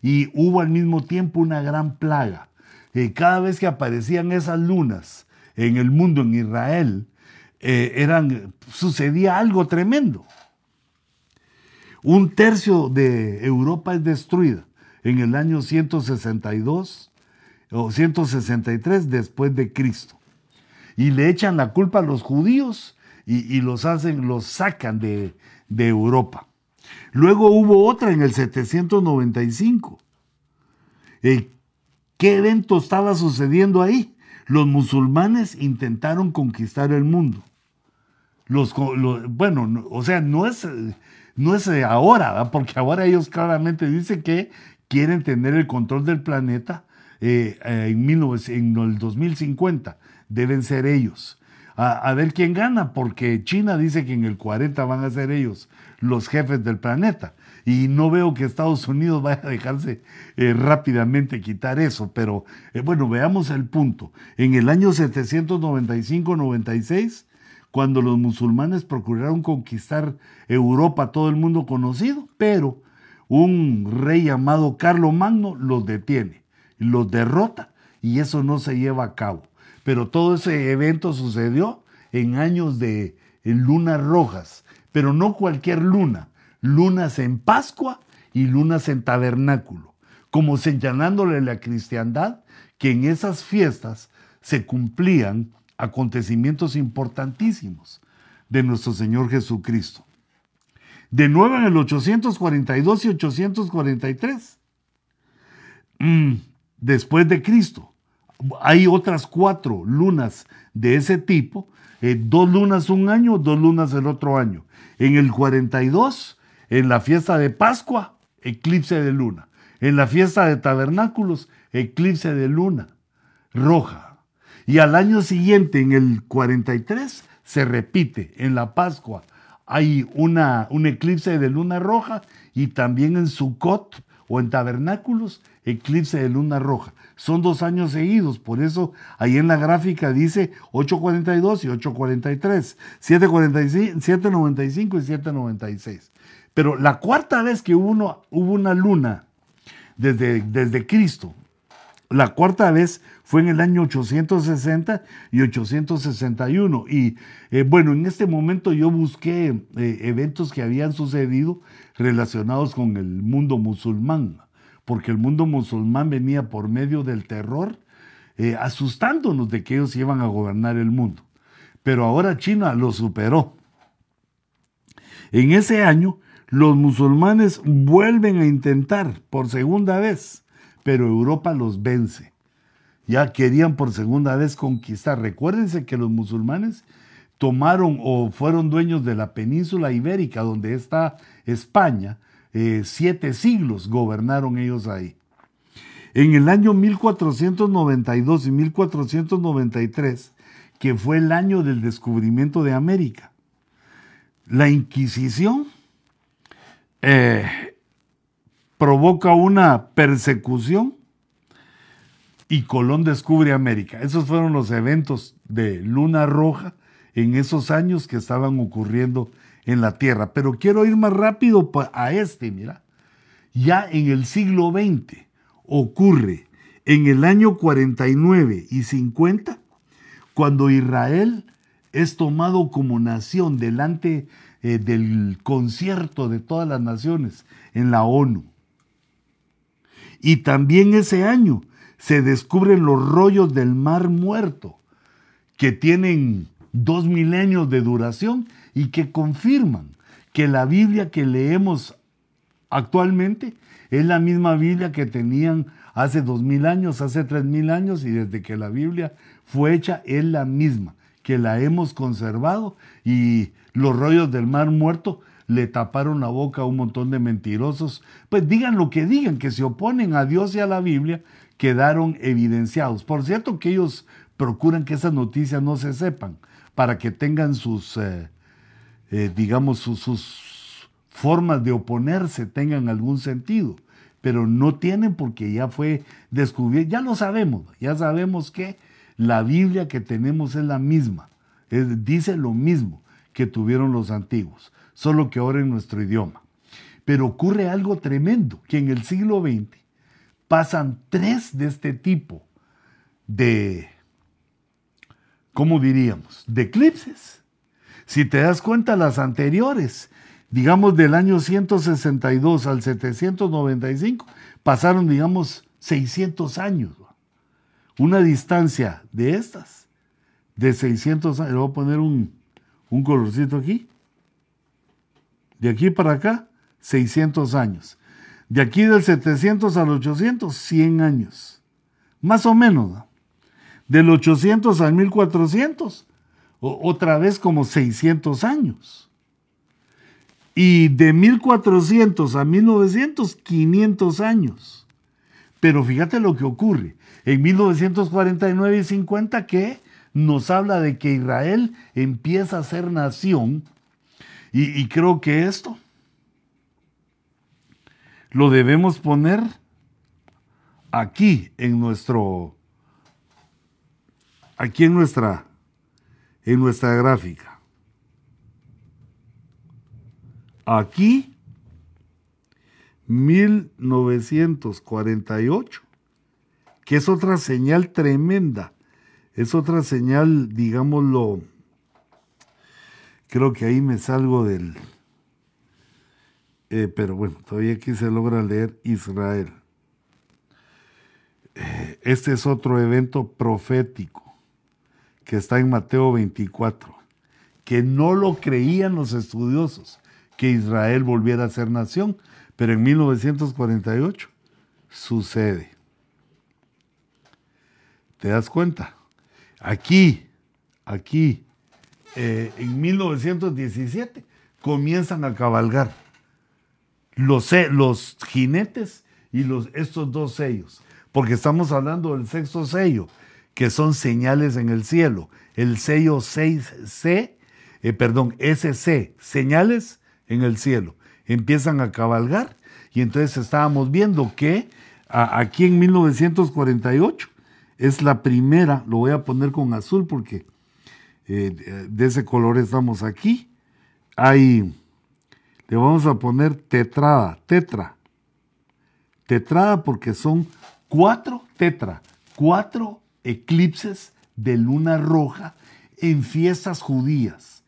y hubo al mismo tiempo una gran plaga. Eh, cada vez que aparecían esas lunas en el mundo, en Israel, eh, eran, sucedía algo tremendo. Un tercio de Europa es destruida en el año 162 o 163 después de Cristo. Y le echan la culpa a los judíos y, los hacen, los sacan de, de Europa. Luego hubo otra en el 795. ¿Qué evento estaba sucediendo ahí? Los musulmanes intentaron conquistar el mundo. Los, bueno, o sea, no es, no es ahora, porque ahora ellos claramente dicen que quieren tener el control del planeta eh, eh, en, en, el 2050. Deben ser ellos. A, ver quién gana, porque China dice que en el 40 van a ser ellos los jefes del planeta. Y no veo que Estados Unidos vaya a dejarse eh, rápidamente quitar eso. Pero bueno, veamos el punto. En el año 795-96, cuando los musulmanes procuraron conquistar Europa, todo el mundo conocido, pero un rey llamado Carlo Magno los detiene, los derrota y eso no se lleva a cabo. Pero todo ese evento sucedió en años de lunas rojas, pero no cualquier luna, lunas en Pascua y lunas en tabernáculo, como señalándole la cristiandad que en esas fiestas se cumplían acontecimientos importantísimos de nuestro Señor Jesucristo. De nuevo en el 842 y 843, mm, después de Cristo. Hay otras cuatro lunas de ese tipo, eh, dos lunas un año, dos lunas el otro año. En el 42, en la fiesta de Pascua, eclipse de luna. En la fiesta de tabernáculos, eclipse de luna roja. Y al año siguiente, en el 43, se repite en la Pascua hay una, un eclipse de luna roja y también en Sukkot o en tabernáculos, eclipse de luna roja. Son dos años seguidos, por eso ahí en la gráfica dice 842 y 843, 745, 795 y 796. Pero la cuarta vez que hubo, hubo una luna desde, desde Cristo, la cuarta vez fue en el año 860 y 861. Y eh, bueno, en este momento yo busqué eh, eventos que habían sucedido relacionados con el mundo musulmán, porque el mundo musulmán venía por medio del terror, eh, asustándonos de que ellos iban a gobernar el mundo. Pero ahora China lo superó. En ese año, los musulmanes vuelven a intentar por segunda vez pero Europa los vence. Ya querían por segunda vez conquistar. Recuérdense que los musulmanes tomaron o fueron dueños de la península ibérica, donde está España. Eh, siete siglos gobernaron ellos ahí. En el año 1492 y 1493, que fue el año del descubrimiento de América, la Inquisición eh, provoca una persecución y Colón descubre América. Esos fueron los eventos de Luna Roja en esos años que estaban ocurriendo en la Tierra. Pero quiero ir más rápido a este, mira. Ya en el siglo XX ocurre en el año 49 y 50, cuando Israel es tomado como nación delante eh, del concierto de todas las naciones en la ONU. Y también ese año se descubren los rollos del mar muerto, que tienen dos milenios de duración y que confirman que la Biblia que leemos actualmente es la misma Biblia que tenían hace dos mil años, hace tres mil años y desde que la Biblia fue hecha es la misma, que la hemos conservado y los rollos del mar muerto le taparon la boca a un montón de mentirosos. Pues digan lo que digan, que se oponen a Dios y a la Biblia, quedaron evidenciados. Por cierto que ellos procuran que esas noticias no se sepan, para que tengan sus, eh, eh, digamos, sus, sus formas de oponerse tengan algún sentido pero no tienen porque ya fue descubierto, ya lo sabemos, ya sabemos que la Biblia que tenemos es la misma, dice lo mismo que tuvieron los antiguos solo que ahora en nuestro idioma. Pero ocurre algo tremendo, que en el siglo XX pasan tres de este tipo de, ¿cómo diríamos?, de eclipses. Si te das cuenta, las anteriores digamos, del año 162 al 795, pasaron, digamos, 600 años. Una distancia de estas, de 600 años, le voy a poner un, un colorcito aquí. De aquí para acá, 600 años. De aquí del 700 al 800, 100 años. Más o menos. ¿no? Del 800 al 1400, otra vez como 600 años. Y de 1400 a 1900, 500 años. Pero fíjate lo que ocurre. En 1949 y 50 que nos habla de que Israel empieza a ser nación. Y, y creo que esto lo debemos poner aquí en nuestro aquí en nuestra en nuestra gráfica. Aquí 1948, que es otra señal tremenda. Es otra señal, digámoslo, creo que ahí me salgo del... Eh, pero bueno, todavía aquí se logra leer Israel. Eh, este es otro evento profético que está en Mateo 24, que no lo creían los estudiosos, que Israel volviera a ser nación, pero en 1948 sucede. ¿Te das cuenta? Aquí, aquí, eh, en 1917, comienzan a cabalgar los, los jinetes y los, estos dos sellos, porque estamos hablando del sexto sello, que son señales en el cielo. El sello 6C, eh, perdón, SC, señales en el cielo. Empiezan a cabalgar y entonces estábamos viendo que aquí en 1948 es la primera, lo voy a poner con azul porque eh, de ese color estamos aquí. Hay, le vamos a poner tetrada, tetra. Tetrada porque son cuatro tetra, cuatro eclipses de luna roja en fiestas judías.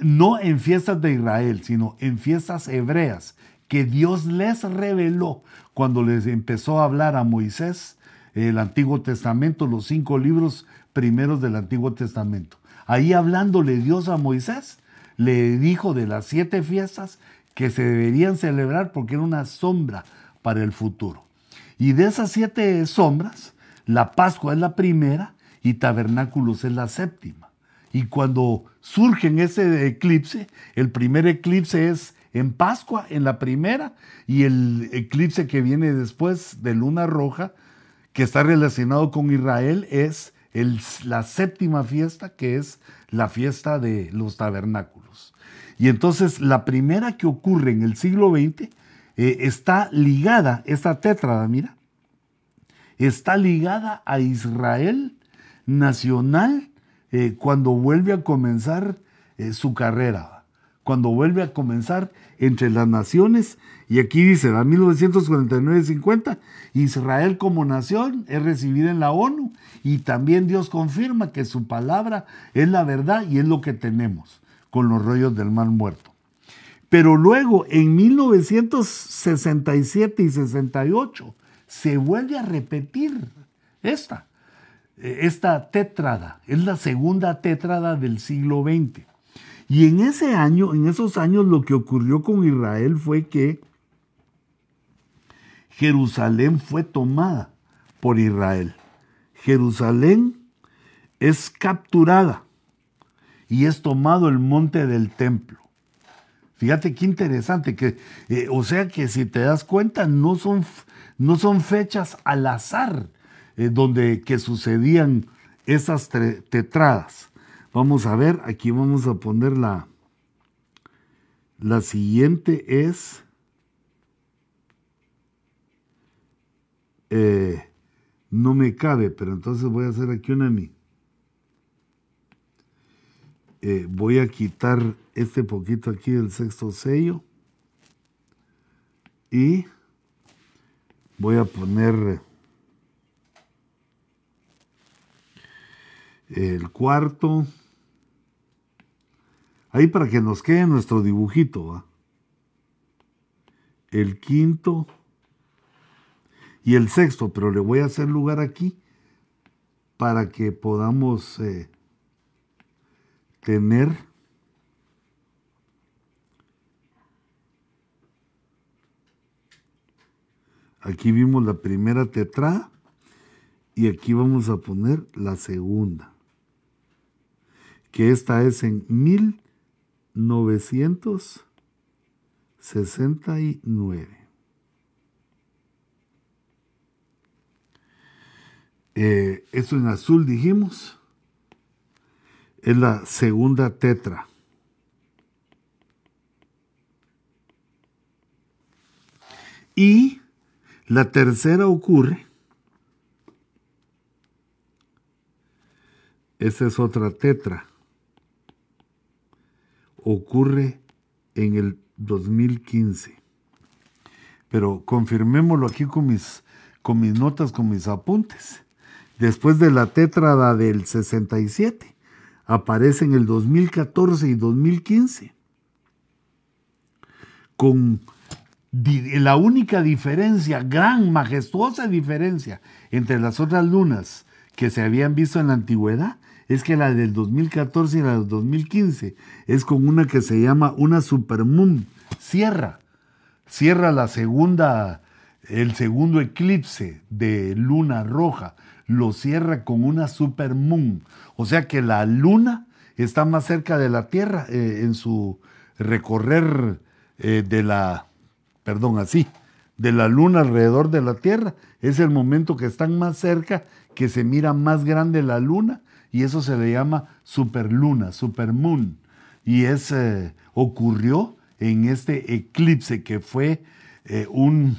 No en fiestas de Israel, sino en fiestas hebreas que Dios les reveló cuando les empezó a hablar a Moisés el Antiguo Testamento, los cinco libros primeros del Antiguo Testamento. Ahí hablándole Dios a Moisés, le dijo de las siete fiestas que se deberían celebrar porque era una sombra para el futuro. Y de esas siete sombras, la Pascua es la primera y Tabernáculos es la séptima. Y cuando surge en ese eclipse, el primer eclipse es en Pascua, en la primera, y el eclipse que viene después de Luna Roja, que está relacionado con Israel, es la séptima fiesta, que es la fiesta de los tabernáculos. Y entonces la primera que ocurre en el siglo XX eh, está ligada, esta tétrada, mira, está ligada a Israel nacional eh, cuando vuelve a comenzar eh, su carrera, cuando vuelve a comenzar entre las naciones. Y aquí dice, a 1949-50, Israel como nación es recibida en la ONU y también Dios confirma que su palabra es la verdad y es lo que tenemos con los rollos del mar muerto. Pero luego, en 1967 y 68, se vuelve a repetir esta, esta tétrada, es la segunda tétrada del siglo XX. Y en ese año, en esos años, lo que ocurrió con Israel fue que Jerusalén fue tomada por Israel. Jerusalén es capturada y es tomado el monte del templo. Fíjate qué interesante, que, eh, o sea que si te das cuenta, no son no son fechas al azar eh, donde que sucedían esas tetradas. Vamos a ver, aquí vamos a poner la, la siguiente es eh, no me cabe, pero entonces voy a hacer aquí una mí. Eh, voy a quitar este poquito aquí del sexto sello y voy a poner el cuarto. Ahí para que nos quede nuestro dibujito, el quinto y el sexto, pero le voy a hacer lugar aquí para que podamos eh, tener aquí vimos la primera tetra y aquí vamos a poner la segunda que esta es en 1969 Eh, esto en azul dijimos, es la segunda tetra. Y la tercera ocurre, esa es otra tetra, ocurre en el 2015. Pero confirmémoslo aquí con mis, con mis notas, con mis apuntes después de la tétrada del 67. Aparece en el 2014 y 2015. Con la única diferencia, gran, majestuosa diferencia entre las otras lunas que se habían visto en la antigüedad es que la del 2014 y la del 2015 es con una que se llama una supermoon, cierra, cierra la segunda, el segundo eclipse de luna roja lo cierra con una supermoon. O sea que la luna está más cerca de la Tierra eh, en su recorrer eh, de la, perdón, así, de la luna alrededor de la Tierra. Es el momento que están más cerca, que se mira más grande la luna y eso se le llama superluna, supermoon. Y es, ocurrió en este eclipse que fue eh, un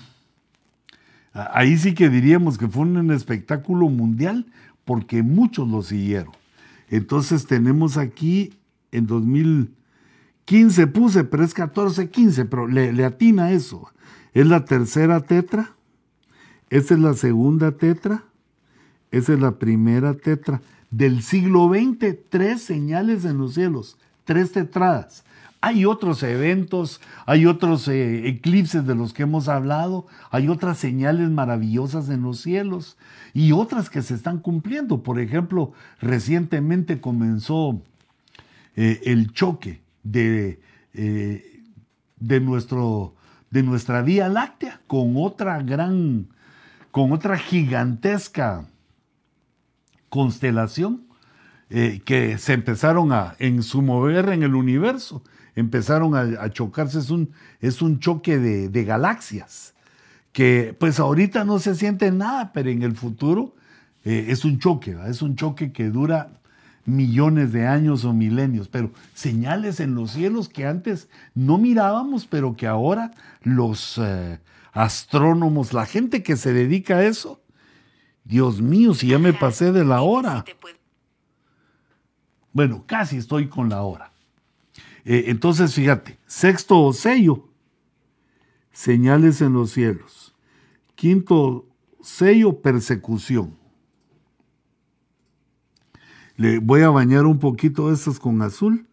Ahí sí que diríamos que fue un espectáculo mundial porque muchos lo siguieron. Entonces tenemos aquí en 2015 puse, pero es 14, 15, pero le, atina eso. Es la tercera tetra, esa es la segunda tetra, esa es la primera tetra. Del siglo XX, tres señales en los cielos, tres tetradas. Hay otros eventos, hay otros eh, eclipses de los que hemos hablado, hay otras señales maravillosas en los cielos y otras que se están cumpliendo. Por ejemplo, recientemente comenzó eh, el choque de, eh, de, nuestro, de nuestra Vía Láctea con otra gran, con otra gigantesca constelación que se empezaron a en su mover en el universo empezaron a, chocarse, es un, es un choque de, galaxias, que pues ahorita no se siente nada, pero en el futuro eh, es un choque, es un choque que dura millones de años o milenios, pero señales en los cielos que antes no mirábamos, pero que ahora los eh, astrónomos, la gente que se dedica a eso, Dios mío, si ya me pasé de la hora. Bueno, casi estoy con la hora. Eh, entonces, fíjate, sexto sello, señales en los cielos. Quinto sello, persecución. Le voy a bañar un poquito estas con azul.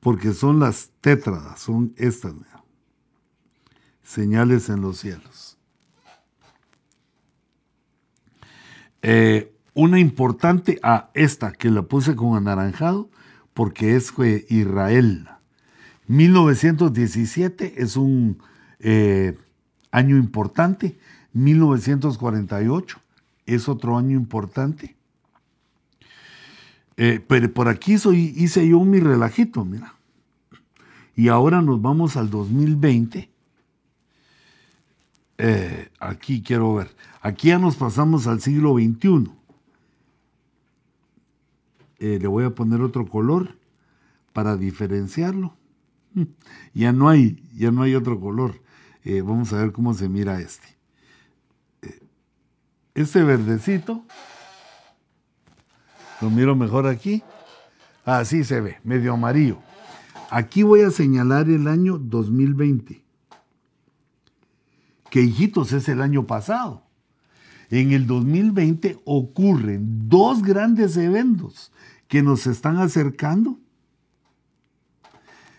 Porque son las tétradas, son estas. Señales en los cielos. Eh, una importante a esta que la puse con anaranjado porque es Israel. 1917 es un eh, año importante. 1948 es otro año importante. Eh, pero por aquí soy, hice yo mi relajito, mira. Y ahora nos vamos al 2020. Eh, aquí quiero ver. Aquí ya nos pasamos al siglo XXI. Eh, le voy a poner otro color para diferenciarlo. [laughs] Ya no hay, ya no hay otro color. Vamos a ver cómo se mira este. Este verdecito, lo miro mejor aquí. Así se ve, medio amarillo. Aquí voy a señalar el año 2020. Que hijitos es el año pasado. En el 2020 ocurren dos grandes eventos que nos están acercando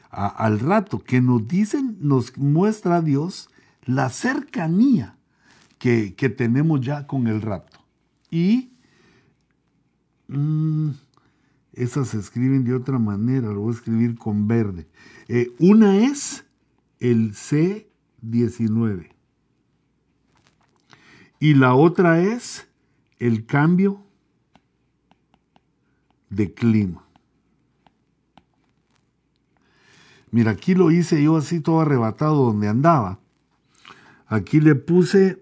al rato, que nos dicen, nos muestra Dios la cercanía que, tenemos ya con el rapto. Y mm, esas se escriben de otra manera, lo voy a escribir con verde. Eh, una es el C19 y la otra es el cambio de clima. Mira, aquí lo hice yo así todo arrebatado donde andaba. Aquí le puse,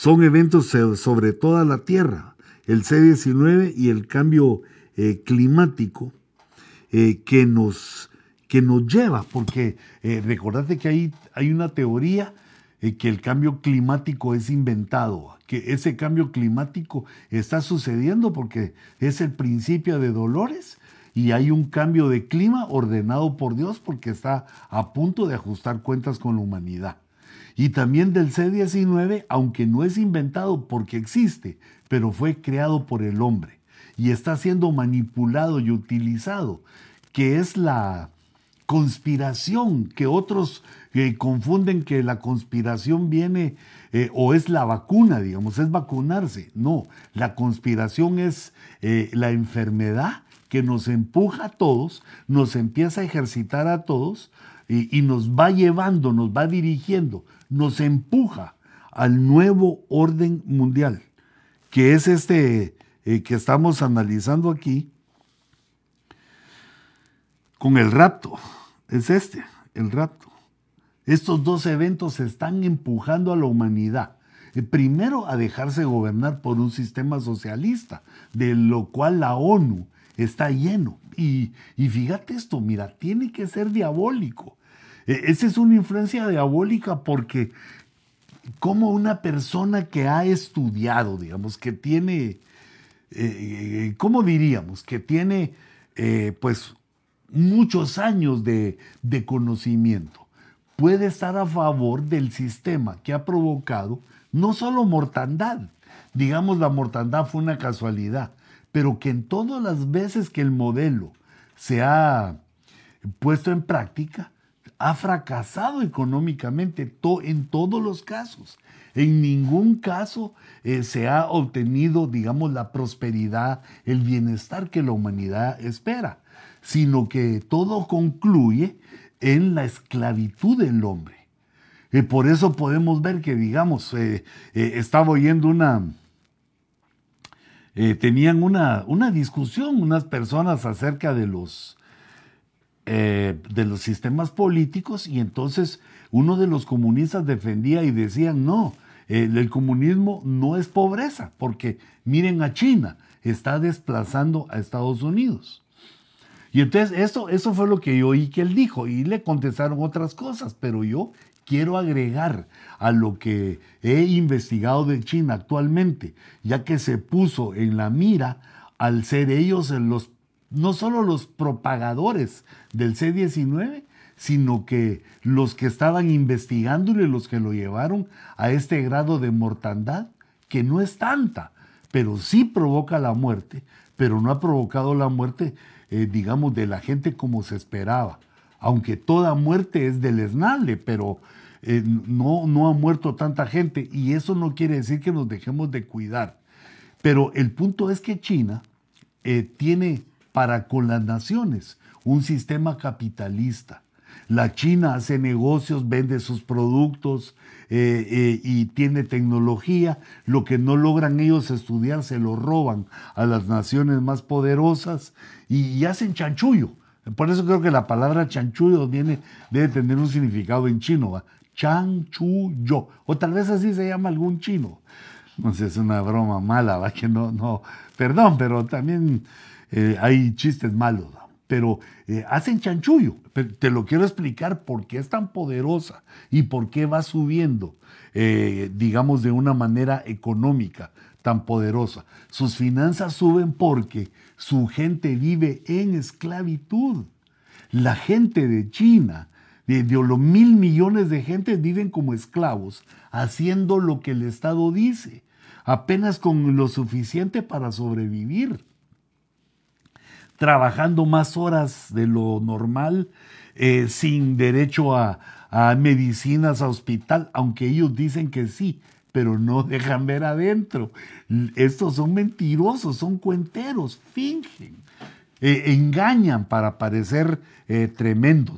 son eventos sobre toda la Tierra, el C-19 y el cambio eh, climático eh, que, nos, que nos lleva, porque eh, recordate que hay, hay una teoría que el cambio climático es inventado, que ese cambio climático está sucediendo porque es el principio de dolores y hay un cambio de clima ordenado por Dios porque está a punto de ajustar cuentas con la humanidad. Y también del C-19, aunque no es inventado porque existe, pero fue creado por el hombre y está siendo manipulado y utilizado, que es la conspiración, que otros eh, confunden que la conspiración viene eh, o es la vacuna, digamos, es vacunarse. No, la conspiración es eh, la enfermedad que nos empuja a todos, nos empieza a ejercitar a todos y, nos va llevando, nos va dirigiendo, nos empuja al nuevo orden mundial, que es este eh, que estamos analizando aquí con el rapto. Es este, el rapto. Estos dos eventos están empujando a la humanidad. Eh, primero a dejarse gobernar por un sistema socialista, de lo cual la ONU está lleno. Y, y, fíjate esto, mira, tiene que ser diabólico. E, esa es una influencia diabólica porque como una persona que ha estudiado, digamos, que tiene, eh, eh, ¿cómo diríamos? Que tiene, eh, pues, muchos años de, de conocimiento, puede estar a favor del sistema que ha provocado no solo mortandad, digamos la mortandad fue una casualidad, pero que en todas las veces que el modelo se ha puesto en práctica, ha fracasado económicamente en todos los casos. En ningún caso eh, se ha obtenido, digamos, la prosperidad, el bienestar que la humanidad espera, sino que todo concluye en la esclavitud del hombre. Y por eso podemos ver que, digamos, eh, eh, estaba oyendo una, tenían una, una discusión unas personas acerca de los, eh, de los sistemas políticos y entonces uno de los comunistas defendía y decía, no, el comunismo no es pobreza, porque miren a China, está desplazando a Estados Unidos. Y entonces eso, eso fue lo que yo oí que él dijo y le contestaron otras cosas, pero yo quiero agregar a lo que he investigado de China actualmente, ya que se puso en la mira al ser ellos los no solo los propagadores del C-19, sino que los que estaban investigándolo y los que lo llevaron a este grado de mortandad, que no es tanta, pero sí provoca la muerte, pero no ha provocado la muerte, eh, digamos, de la gente como se esperaba. Aunque toda muerte es deleznable, pero eh, no, no ha muerto tanta gente y eso no quiere decir que nos dejemos de cuidar. Pero el punto es que China eh, tiene para con las naciones, un sistema capitalista. La China hace negocios, vende sus productos eh, eh, y tiene tecnología. Lo que no logran ellos estudiar se lo roban a las naciones más poderosas y, hacen chanchullo. Por eso creo que la palabra chanchullo debe tener un significado en chino. Chanchullo. O tal vez así se llama algún chino. No sé, es una broma mala, ¿va? que no, no. Perdón, pero también eh, hay chistes malos, pero eh, hacen chanchullo. te lo quiero explicar por qué es tan poderosa y por qué va subiendo, eh, digamos, de una manera económica tan poderosa. Sus finanzas suben porque su gente vive en esclavitud. La gente de China, de, de, los mil millones de gente, viven como esclavos, haciendo lo que el Estado dice, apenas con lo suficiente para sobrevivir. Trabajando más horas de lo normal, eh, sin derecho a, medicinas, a hospital, aunque ellos dicen que sí, pero no [laughs] dejan ver adentro. Estos son mentirosos, son cuenteros, fingen, eh, engañan para parecer eh, tremendos.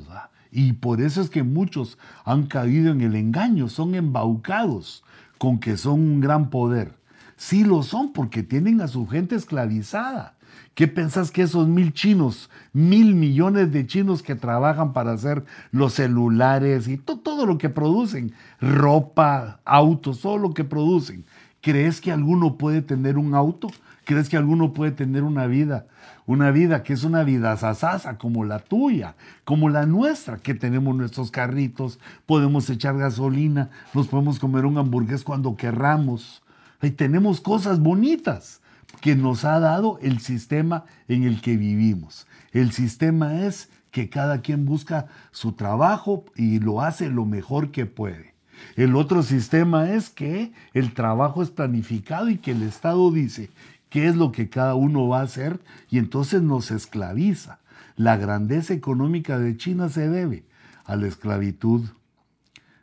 Y por eso es que muchos han caído en el engaño, son embaucados con que son un gran poder. Sí lo son porque tienen a su gente esclavizada. ¿Qué pensás que esos mil chinos, mil millones de chinos que trabajan para hacer los celulares y todo lo que producen, ropa, autos, todo lo que producen, ¿crees que alguno puede tener un auto? ¿Crees que alguno puede tener una vida? Una vida que es una vida sasasa como la tuya, como la nuestra, que tenemos nuestros carritos, podemos echar gasolina, nos podemos comer un hamburgués cuando querramos. Y tenemos cosas bonitas que nos ha dado el sistema en el que vivimos. El sistema es que cada quien busca su trabajo y lo hace lo mejor que puede. El otro sistema es que el trabajo es planificado y que el Estado dice qué es lo que cada uno va a hacer y entonces nos esclaviza. La grandeza económica de China se debe a la esclavitud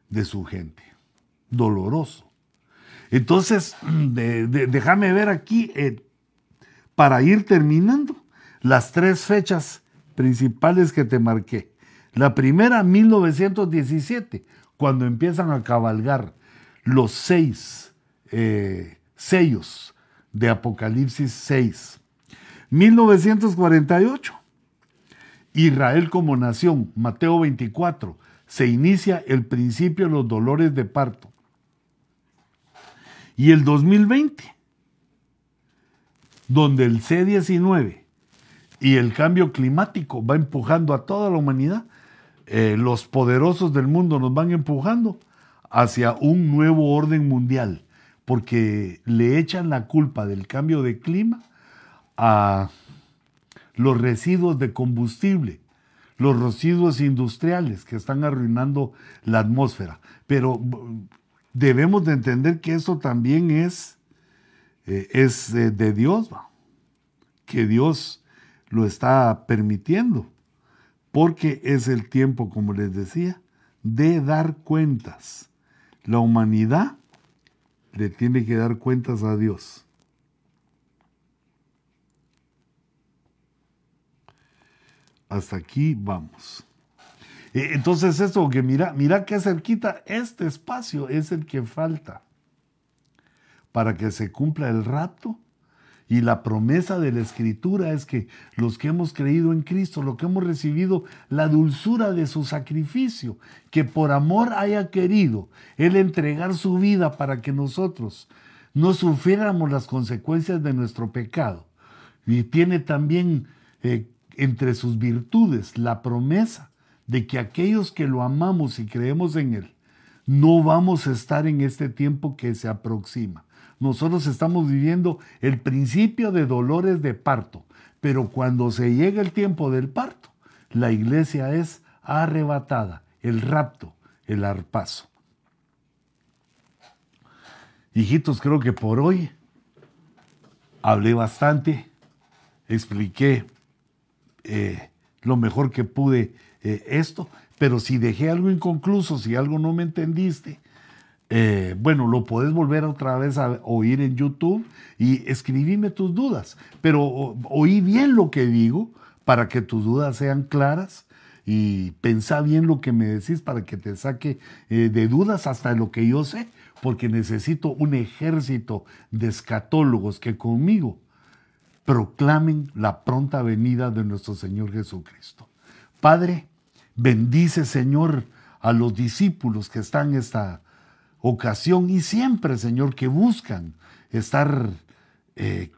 de su gente. Doloroso. Entonces, déjame ver aquí, eh, para ir terminando, las tres fechas principales que te marqué. La primera, 1917, cuando empiezan a cabalgar los seis eh, sellos de Apocalipsis 6. 1948, Israel como nación, Mateo 24, se inicia el principio de los dolores de parto. Y el 2020, donde el C-19 y el cambio climático va empujando a toda la humanidad, eh, los poderosos del mundo nos van empujando hacia un nuevo orden mundial, porque le echan la culpa del cambio de clima a los residuos de combustible, los residuos industriales que están arruinando la atmósfera. Pero debemos de entender que eso también es, eh, es eh, de Dios, que Dios lo está permitiendo, porque es el tiempo, como les decía, de dar cuentas. La humanidad le tiene que dar cuentas a Dios. Hasta aquí vamos. Eh, entonces esto que mira, mira qué cerquita, este espacio es el que falta para que se cumpla el rapto. Y la promesa de la escritura es que los que hemos creído en Cristo, lo que hemos recibido, la dulzura de su sacrificio, que por amor haya querido Él entregar su vida para que nosotros no sufriéramos las consecuencias de nuestro pecado. Y tiene también eh, entre sus virtudes la promesa de que aquellos que lo amamos y creemos en Él, no vamos a estar en este tiempo que se aproxima. Nosotros estamos viviendo el principio de dolores de parto, pero cuando se llega el tiempo del parto, la iglesia es arrebatada, el rapto, el arpazo. Hijitos, creo que por hoy hablé bastante, expliqué eh, lo mejor que pude eh, esto, pero si dejé algo inconcluso, si algo no me entendiste, eh, bueno, lo puedes volver otra vez a oír en YouTube y escribime tus dudas, pero oí bien lo que digo para que tus dudas sean claras y pensá bien lo que me decís para que te saque eh, de dudas hasta lo que yo sé, porque necesito un ejército de escatólogos que conmigo proclamen la pronta venida de nuestro Señor Jesucristo. Padre, Bendice, Señor, a los discípulos que están en esta ocasión y siempre, Señor, que buscan estar eh,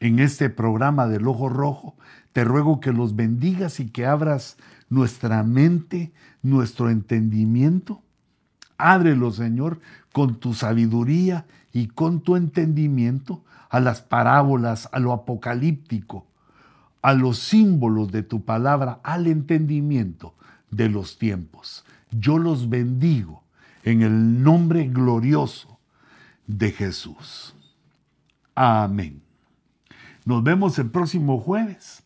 en este programa del Ojo Rojo. Te ruego que los bendigas y que abras nuestra mente, nuestro entendimiento. Ábrelo, Señor, con tu sabiduría y con tu entendimiento a las parábolas, a lo apocalíptico, a los símbolos de tu palabra, al entendimiento de los tiempos. Yo los bendigo en el nombre glorioso de Jesús. Amén. Nos vemos el próximo jueves